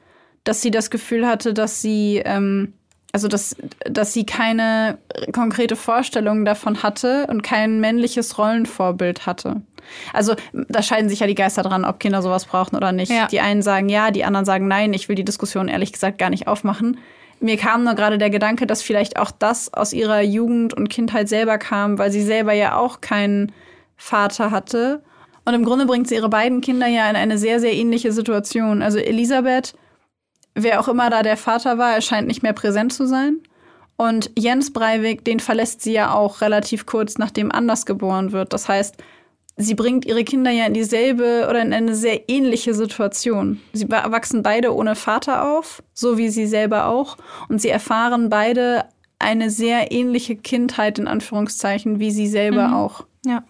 dass sie das Gefühl hatte, dass sie ähm, also dass, dass sie keine konkrete Vorstellung davon hatte und kein männliches Rollenvorbild hatte. Also da scheiden sich ja die Geister dran, ob Kinder sowas brauchen oder nicht. Ja. Die einen sagen ja, die anderen sagen nein. Ich will die Diskussion ehrlich gesagt gar nicht aufmachen. Mir kam nur gerade der Gedanke, dass vielleicht auch das aus ihrer Jugend und Kindheit selber kam, weil sie selber ja auch keinen Vater hatte. Und im Grunde bringt sie ihre beiden Kinder ja in eine sehr, sehr ähnliche Situation. Also Elisabeth wer auch immer da der Vater war, er scheint nicht mehr präsent zu sein. Und Jens Breivik, den verlässt sie ja auch relativ kurz nachdem Anders geboren wird. Das heißt, sie bringt ihre Kinder ja in dieselbe oder in eine sehr ähnliche Situation. Sie wachsen beide ohne Vater auf, so wie sie selber auch. Und sie erfahren beide eine sehr ähnliche Kindheit, in Anführungszeichen, wie sie selber mhm. auch. Ja.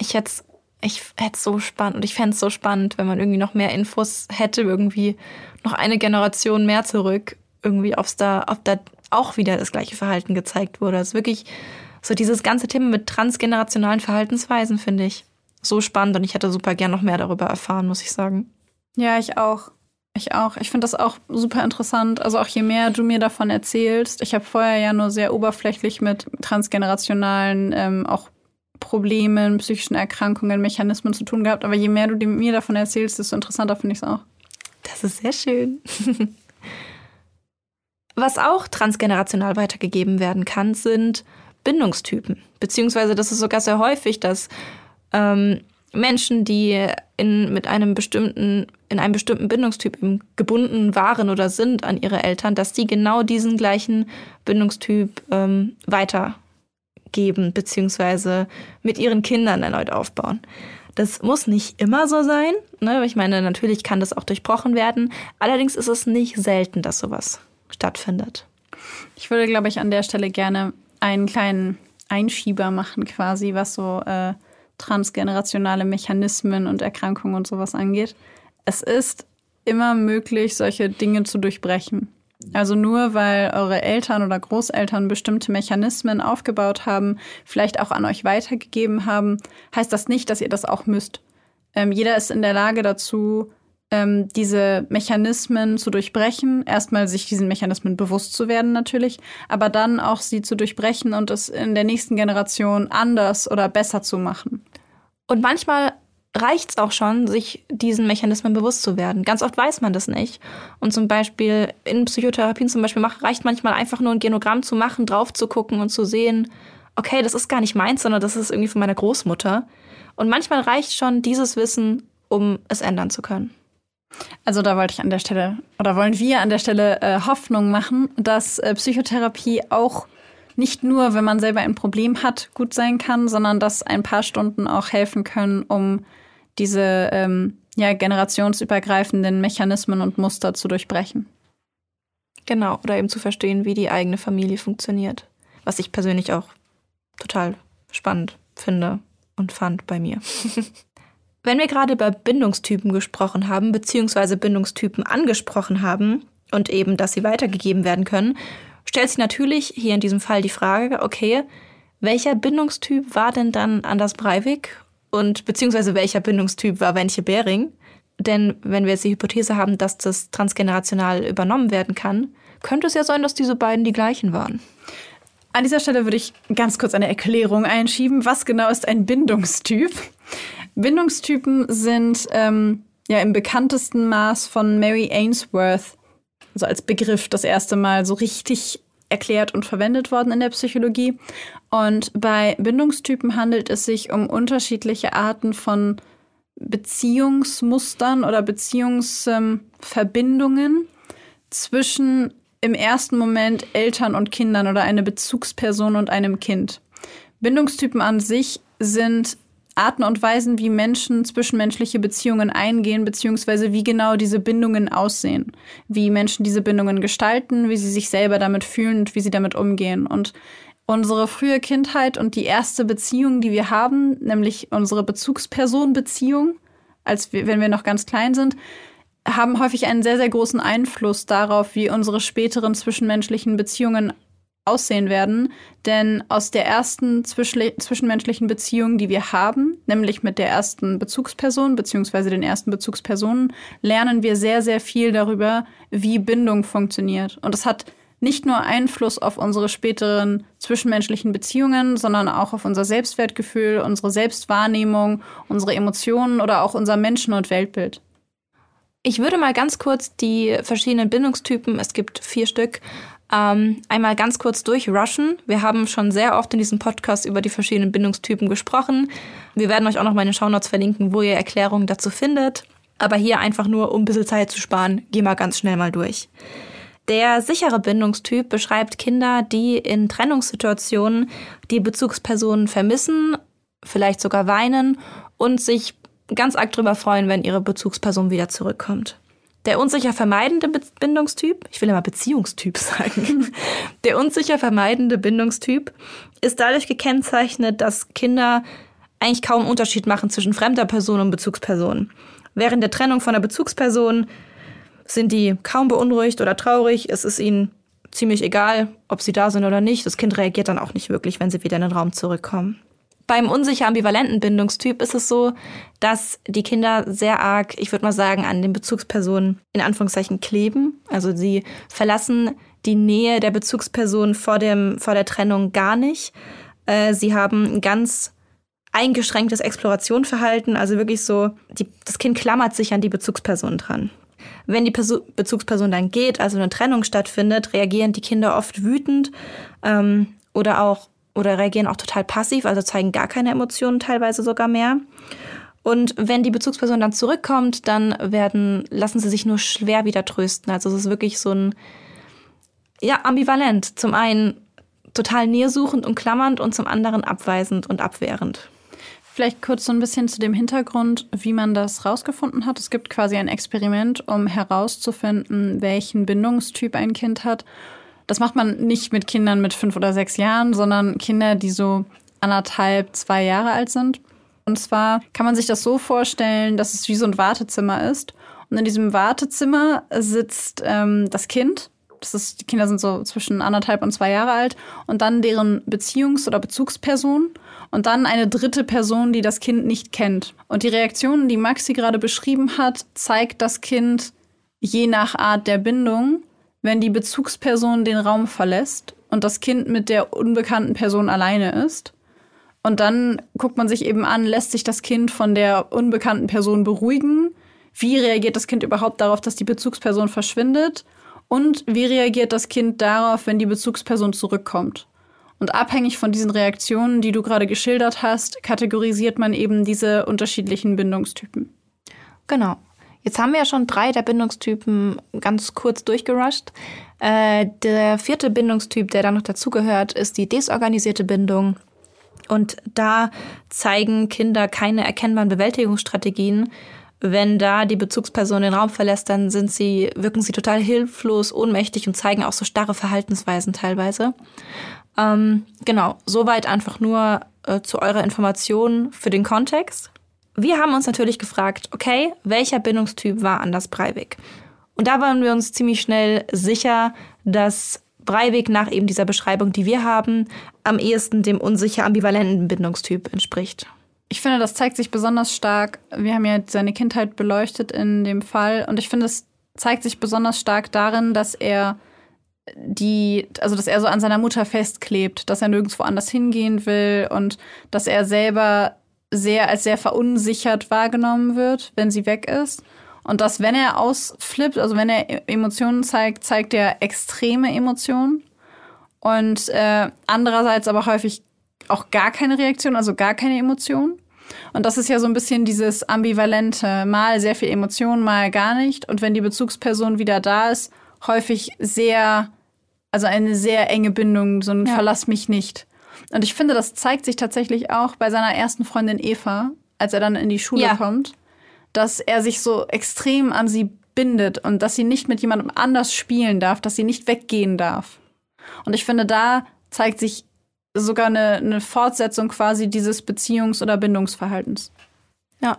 Ich hätte ich hätte so spannend und ich fände es so spannend, wenn man irgendwie noch mehr Infos hätte, irgendwie noch eine Generation mehr zurück, irgendwie, ob da, ob da auch wieder das gleiche Verhalten gezeigt wurde. Ist wirklich so dieses ganze Thema mit transgenerationalen Verhaltensweisen, finde ich so spannend und ich hätte super gern noch mehr darüber erfahren, muss ich sagen. Ja, ich auch. Ich auch. Ich finde das auch super interessant. Also auch je mehr du mir davon erzählst. Ich habe vorher ja nur sehr oberflächlich mit transgenerationalen ähm, auch Problemen, psychischen Erkrankungen, Mechanismen zu tun gehabt. Aber je mehr du mir davon erzählst, desto interessanter finde ich es auch. Das ist sehr schön. Was auch transgenerational weitergegeben werden kann, sind Bindungstypen. Beziehungsweise das ist sogar sehr häufig, dass ähm, Menschen, die in, mit einem bestimmten, in einem bestimmten Bindungstyp gebunden waren oder sind an ihre Eltern, dass die genau diesen gleichen Bindungstyp ähm, weitergeben, beziehungsweise mit ihren Kindern erneut aufbauen. Das muss nicht immer so sein. Ne? Ich meine, natürlich kann das auch durchbrochen werden. Allerdings ist es nicht selten, dass sowas stattfindet. Ich würde, glaube ich, an der Stelle gerne einen kleinen Einschieber machen, quasi, was so äh, transgenerationale Mechanismen und Erkrankungen und sowas angeht. Es ist immer möglich, solche Dinge zu durchbrechen. Also nur weil eure Eltern oder Großeltern bestimmte Mechanismen aufgebaut haben, vielleicht auch an euch weitergegeben haben, heißt das nicht, dass ihr das auch müsst. Ähm, jeder ist in der Lage dazu, ähm, diese Mechanismen zu durchbrechen. Erstmal sich diesen Mechanismen bewusst zu werden natürlich, aber dann auch sie zu durchbrechen und es in der nächsten Generation anders oder besser zu machen. Und manchmal reicht es auch schon, sich diesen Mechanismen bewusst zu werden. Ganz oft weiß man das nicht. Und zum Beispiel in Psychotherapien zum Beispiel reicht manchmal einfach nur ein Genogramm zu machen, drauf zu gucken und zu sehen, okay, das ist gar nicht meins, sondern das ist irgendwie von meiner Großmutter. Und manchmal reicht schon dieses Wissen, um es ändern zu können. Also da wollte ich an der Stelle oder wollen wir an der Stelle äh, Hoffnung machen, dass äh, Psychotherapie auch nicht nur, wenn man selber ein Problem hat, gut sein kann, sondern dass ein paar Stunden auch helfen können, um diese ähm, ja, generationsübergreifenden Mechanismen und Muster zu durchbrechen. Genau, oder eben zu verstehen, wie die eigene Familie funktioniert. Was ich persönlich auch total spannend finde und fand bei mir. Wenn wir gerade über Bindungstypen gesprochen haben, beziehungsweise Bindungstypen angesprochen haben und eben, dass sie weitergegeben werden können, stellt sich natürlich hier in diesem Fall die Frage, okay, welcher Bindungstyp war denn dann Anders Breivik und beziehungsweise welcher Bindungstyp war Wenche Bering. Denn wenn wir jetzt die Hypothese haben, dass das transgenerational übernommen werden kann, könnte es ja sein, dass diese beiden die gleichen waren. An dieser Stelle würde ich ganz kurz eine Erklärung einschieben. Was genau ist ein Bindungstyp? Bindungstypen sind ähm, ja im bekanntesten Maß von Mary Ainsworth, also als Begriff das erste Mal so richtig erklärt und verwendet worden in der Psychologie. Und bei Bindungstypen handelt es sich um unterschiedliche Arten von Beziehungsmustern oder Beziehungsverbindungen zwischen im ersten Moment Eltern und Kindern oder eine Bezugsperson und einem Kind. Bindungstypen an sich sind Arten und Weisen, wie Menschen zwischenmenschliche Beziehungen eingehen, beziehungsweise wie genau diese Bindungen aussehen, wie Menschen diese Bindungen gestalten, wie sie sich selber damit fühlen und wie sie damit umgehen. Und unsere frühe Kindheit und die erste Beziehung, die wir haben, nämlich unsere Bezugsperson-Beziehung, als wir, wenn wir noch ganz klein sind, haben häufig einen sehr, sehr großen Einfluss darauf, wie unsere späteren zwischenmenschlichen Beziehungen aussehen werden. Denn aus der ersten zwischenmenschlichen Beziehung, die wir haben, nämlich mit der ersten Bezugsperson beziehungsweise den ersten Bezugspersonen, lernen wir sehr, sehr viel darüber, wie Bindung funktioniert. Und das hat nicht nur Einfluss auf unsere späteren zwischenmenschlichen Beziehungen, sondern auch auf unser Selbstwertgefühl, unsere Selbstwahrnehmung, unsere Emotionen oder auch unser Menschen- und Weltbild. Ich würde mal ganz kurz die verschiedenen Bindungstypen, es gibt vier Stück, ähm, einmal ganz kurz durchrushen. Wir haben schon sehr oft in diesem Podcast über die verschiedenen Bindungstypen gesprochen. Wir werden euch auch noch mal in den Shownotes verlinken, wo ihr Erklärungen dazu findet. Aber hier einfach nur, um ein bisschen Zeit zu sparen, geh mal ganz schnell mal durch. Der sichere Bindungstyp beschreibt Kinder, die in Trennungssituationen die Bezugspersonen vermissen, vielleicht sogar weinen und sich ganz arg drüber freuen, wenn ihre Bezugsperson wieder zurückkommt. Der unsicher vermeidende Bindungstyp, ich will immer Beziehungstyp sagen, der unsicher vermeidende Bindungstyp ist dadurch gekennzeichnet, dass Kinder eigentlich kaum Unterschied machen zwischen fremder Person und Bezugsperson. Während der Trennung von der Bezugsperson sind die kaum beunruhigt oder traurig. Es ist ihnen ziemlich egal, ob sie da sind oder nicht. Das Kind reagiert dann auch nicht wirklich, wenn sie wieder in den Raum zurückkommen. Beim unsicher ambivalenten Bindungstyp ist es so, dass die Kinder sehr arg, ich würde mal sagen, an den Bezugspersonen in Anführungszeichen kleben. Also sie verlassen die Nähe der Bezugsperson vor, dem, vor der Trennung gar nicht. Äh, sie haben ein ganz eingeschränktes Explorationverhalten, also wirklich so, die, das Kind klammert sich an die Bezugsperson dran. Wenn die Perso Bezugsperson dann geht, also eine Trennung stattfindet, reagieren die Kinder oft wütend ähm, oder auch oder reagieren auch total passiv, also zeigen gar keine Emotionen, teilweise sogar mehr. Und wenn die Bezugsperson dann zurückkommt, dann werden, lassen sie sich nur schwer wieder trösten. Also es ist wirklich so ein, ja, ambivalent. Zum einen total nähersuchend und klammernd und zum anderen abweisend und abwehrend. Vielleicht kurz so ein bisschen zu dem Hintergrund, wie man das rausgefunden hat. Es gibt quasi ein Experiment, um herauszufinden, welchen Bindungstyp ein Kind hat. Das macht man nicht mit Kindern mit fünf oder sechs Jahren, sondern Kinder, die so anderthalb, zwei Jahre alt sind. Und zwar kann man sich das so vorstellen, dass es wie so ein Wartezimmer ist. Und in diesem Wartezimmer sitzt ähm, das Kind. Das ist, die Kinder sind so zwischen anderthalb und zwei Jahre alt. Und dann deren Beziehungs- oder Bezugsperson. Und dann eine dritte Person, die das Kind nicht kennt. Und die Reaktionen, die Maxi gerade beschrieben hat, zeigt das Kind je nach Art der Bindung wenn die Bezugsperson den Raum verlässt und das Kind mit der unbekannten Person alleine ist. Und dann guckt man sich eben an, lässt sich das Kind von der unbekannten Person beruhigen? Wie reagiert das Kind überhaupt darauf, dass die Bezugsperson verschwindet? Und wie reagiert das Kind darauf, wenn die Bezugsperson zurückkommt? Und abhängig von diesen Reaktionen, die du gerade geschildert hast, kategorisiert man eben diese unterschiedlichen Bindungstypen. Genau. Jetzt haben wir ja schon drei der Bindungstypen ganz kurz durchgerusht. Äh, der vierte Bindungstyp, der da noch dazugehört, ist die desorganisierte Bindung. Und da zeigen Kinder keine erkennbaren Bewältigungsstrategien. Wenn da die Bezugsperson den Raum verlässt, dann sind sie, wirken sie total hilflos, ohnmächtig und zeigen auch so starre Verhaltensweisen teilweise. Ähm, genau, soweit einfach nur äh, zu eurer Information für den Kontext. Wir haben uns natürlich gefragt, okay, welcher Bindungstyp war Anders Breivik? Und da waren wir uns ziemlich schnell sicher, dass Breivik nach eben dieser Beschreibung, die wir haben, am ehesten dem unsicher ambivalenten Bindungstyp entspricht. Ich finde, das zeigt sich besonders stark. Wir haben ja seine Kindheit beleuchtet in dem Fall und ich finde, es zeigt sich besonders stark darin, dass er die, also dass er so an seiner Mutter festklebt, dass er nirgendwo anders hingehen will und dass er selber sehr als sehr verunsichert wahrgenommen wird, wenn sie weg ist. Und dass, wenn er ausflippt, also wenn er Emotionen zeigt, zeigt er extreme Emotionen. Und äh, andererseits aber häufig auch gar keine Reaktion, also gar keine Emotion. Und das ist ja so ein bisschen dieses ambivalente, mal sehr viel Emotion, mal gar nicht. Und wenn die Bezugsperson wieder da ist, häufig sehr, also eine sehr enge Bindung, so ein ja. Verlass mich nicht. Und ich finde, das zeigt sich tatsächlich auch bei seiner ersten Freundin Eva, als er dann in die Schule ja. kommt, dass er sich so extrem an sie bindet und dass sie nicht mit jemandem anders spielen darf, dass sie nicht weggehen darf. Und ich finde, da zeigt sich sogar eine, eine Fortsetzung quasi dieses Beziehungs- oder Bindungsverhaltens. Ja.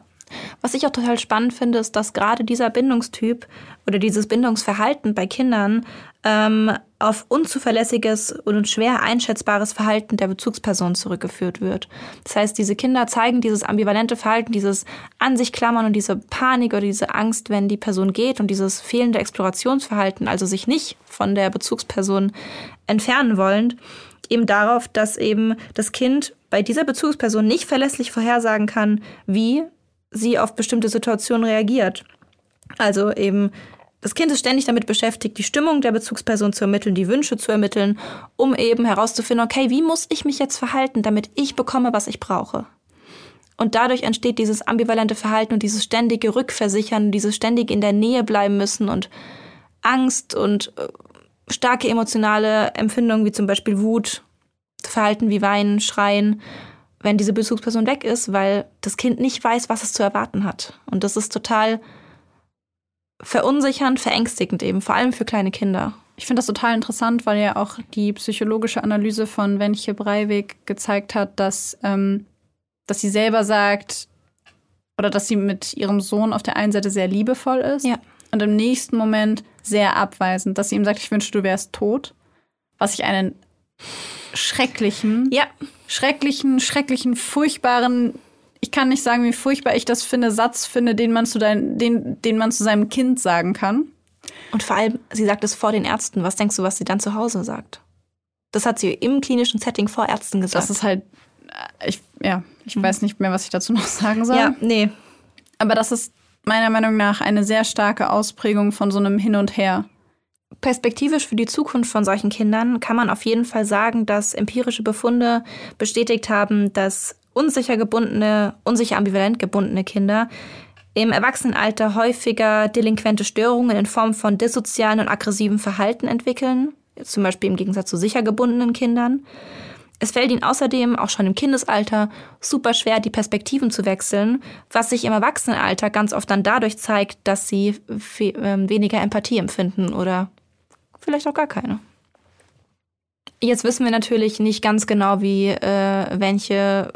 Was ich auch total spannend finde, ist, dass gerade dieser Bindungstyp oder dieses Bindungsverhalten bei Kindern ähm, auf unzuverlässiges und schwer einschätzbares Verhalten der Bezugsperson zurückgeführt wird. Das heißt, diese Kinder zeigen dieses ambivalente Verhalten, dieses an sich klammern und diese Panik oder diese Angst, wenn die Person geht und dieses fehlende Explorationsverhalten, also sich nicht von der Bezugsperson entfernen wollen, eben darauf, dass eben das Kind bei dieser Bezugsperson nicht verlässlich vorhersagen kann, wie sie auf bestimmte Situationen reagiert. Also eben das Kind ist ständig damit beschäftigt, die Stimmung der Bezugsperson zu ermitteln, die Wünsche zu ermitteln, um eben herauszufinden, okay, wie muss ich mich jetzt verhalten, damit ich bekomme, was ich brauche. Und dadurch entsteht dieses ambivalente Verhalten und dieses ständige Rückversichern, dieses ständig in der Nähe bleiben müssen und Angst und äh, starke emotionale Empfindungen wie zum Beispiel Wut, Verhalten wie Weinen, Schreien, wenn diese Bezugsperson weg ist, weil das Kind nicht weiß, was es zu erwarten hat. Und das ist total verunsichernd, verängstigend eben, vor allem für kleine Kinder. Ich finde das total interessant, weil ja auch die psychologische Analyse von Wenche Breivik gezeigt hat, dass, ähm, dass sie selber sagt, oder dass sie mit ihrem Sohn auf der einen Seite sehr liebevoll ist ja. und im nächsten Moment sehr abweisend, dass sie ihm sagt, ich wünsche, du wärst tot. Was ich einen schrecklichen, ja. schrecklichen, schrecklichen, furchtbaren ich kann nicht sagen, wie furchtbar ich das finde, Satz finde, den man zu, dein, den, den man zu seinem Kind sagen kann. Und vor allem, sie sagt es vor den Ärzten. Was denkst du, was sie dann zu Hause sagt? Das hat sie im klinischen Setting vor Ärzten gesagt. Das ist halt, äh, ich, ja, ich mhm. weiß nicht mehr, was ich dazu noch sagen soll. Ja, nee. Aber das ist meiner Meinung nach eine sehr starke Ausprägung von so einem Hin und Her. Perspektivisch für die Zukunft von solchen Kindern kann man auf jeden Fall sagen, dass empirische Befunde bestätigt haben, dass unsicher gebundene, unsicher ambivalent gebundene Kinder im Erwachsenenalter häufiger delinquente Störungen in Form von dissozialen und aggressiven Verhalten entwickeln, zum Beispiel im Gegensatz zu sicher gebundenen Kindern. Es fällt ihnen außerdem auch schon im Kindesalter super schwer, die Perspektiven zu wechseln, was sich im Erwachsenenalter ganz oft dann dadurch zeigt, dass sie ähm, weniger Empathie empfinden oder vielleicht auch gar keine. Jetzt wissen wir natürlich nicht ganz genau, wie äh, welche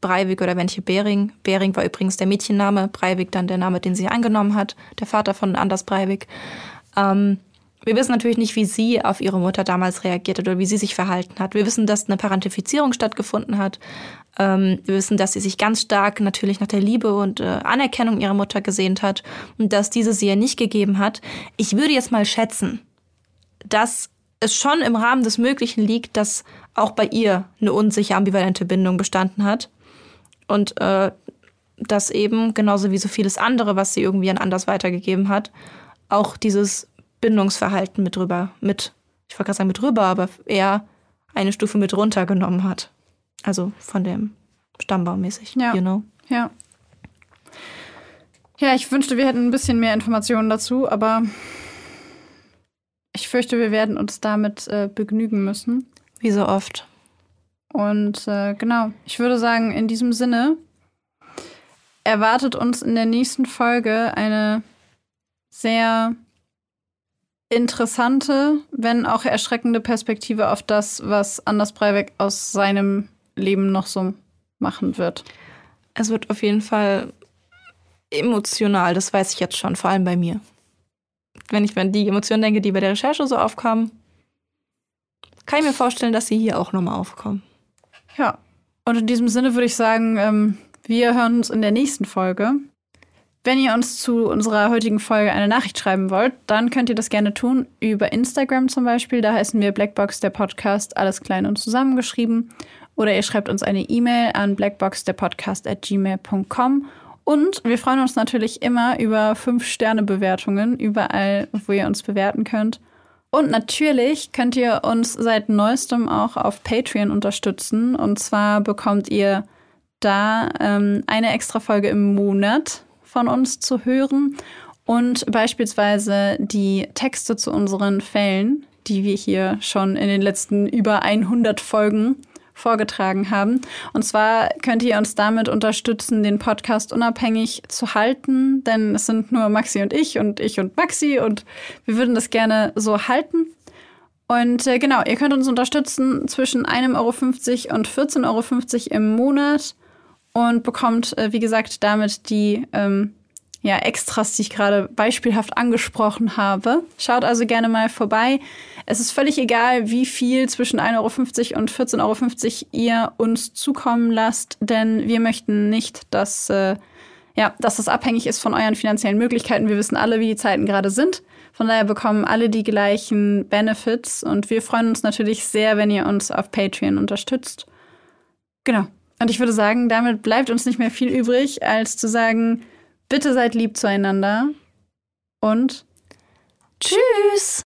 Breivik oder welche Bering. Bering war übrigens der Mädchenname, Breivik dann der Name, den sie angenommen hat, der Vater von Anders Breivik. Ähm, wir wissen natürlich nicht, wie sie auf ihre Mutter damals reagiert hat oder wie sie sich verhalten hat. Wir wissen, dass eine Parentifizierung stattgefunden hat. Ähm, wir wissen, dass sie sich ganz stark natürlich nach der Liebe und äh, Anerkennung ihrer Mutter gesehnt hat und dass diese sie ihr nicht gegeben hat. Ich würde jetzt mal schätzen, dass es schon im Rahmen des Möglichen liegt, dass auch bei ihr eine unsicher ambivalente Bindung bestanden hat. Und äh, dass eben, genauso wie so vieles andere, was sie irgendwie an anders weitergegeben hat, auch dieses Bindungsverhalten mit drüber, mit, ich wollte gerade sagen mit drüber, aber eher eine Stufe mit runtergenommen hat. Also von dem Stammbaum mäßig, ja. you know? Ja. Ja, ich wünschte, wir hätten ein bisschen mehr Informationen dazu, aber ich fürchte, wir werden uns damit äh, begnügen müssen. Wie so oft. Und äh, genau, ich würde sagen, in diesem Sinne erwartet uns in der nächsten Folge eine sehr interessante, wenn auch erschreckende Perspektive auf das, was Anders Breivik aus seinem Leben noch so machen wird. Es wird auf jeden Fall emotional, das weiß ich jetzt schon, vor allem bei mir wenn ich an die Emotionen denke, die bei der Recherche so aufkamen, kann ich mir vorstellen, dass sie hier auch nochmal aufkommen. Ja, und in diesem Sinne würde ich sagen, ähm, wir hören uns in der nächsten Folge. Wenn ihr uns zu unserer heutigen Folge eine Nachricht schreiben wollt, dann könnt ihr das gerne tun über Instagram zum Beispiel. Da heißen wir Blackbox der Podcast, alles klein und zusammengeschrieben. Oder ihr schreibt uns eine E-Mail an blackboxderpodcast at gmail.com und wir freuen uns natürlich immer über 5-Sterne-Bewertungen, überall, wo ihr uns bewerten könnt. Und natürlich könnt ihr uns seit neuestem auch auf Patreon unterstützen. Und zwar bekommt ihr da ähm, eine extra Folge im Monat von uns zu hören und beispielsweise die Texte zu unseren Fällen, die wir hier schon in den letzten über 100 Folgen vorgetragen haben. Und zwar könnt ihr uns damit unterstützen, den Podcast unabhängig zu halten, denn es sind nur Maxi und ich und ich und Maxi und wir würden das gerne so halten. Und äh, genau, ihr könnt uns unterstützen zwischen 1,50 Euro und 14,50 Euro im Monat. und bekommt, äh, wie gesagt, damit die ähm, ja, Extras, die ich gerade beispielhaft angesprochen habe. Schaut also gerne mal vorbei. Es ist völlig egal, wie viel zwischen 1,50 Euro und 14,50 Euro ihr uns zukommen lasst, denn wir möchten nicht, dass, äh, ja, dass das abhängig ist von euren finanziellen Möglichkeiten. Wir wissen alle, wie die Zeiten gerade sind. Von daher bekommen alle die gleichen Benefits und wir freuen uns natürlich sehr, wenn ihr uns auf Patreon unterstützt. Genau. Und ich würde sagen, damit bleibt uns nicht mehr viel übrig, als zu sagen, bitte seid lieb zueinander und tschüss.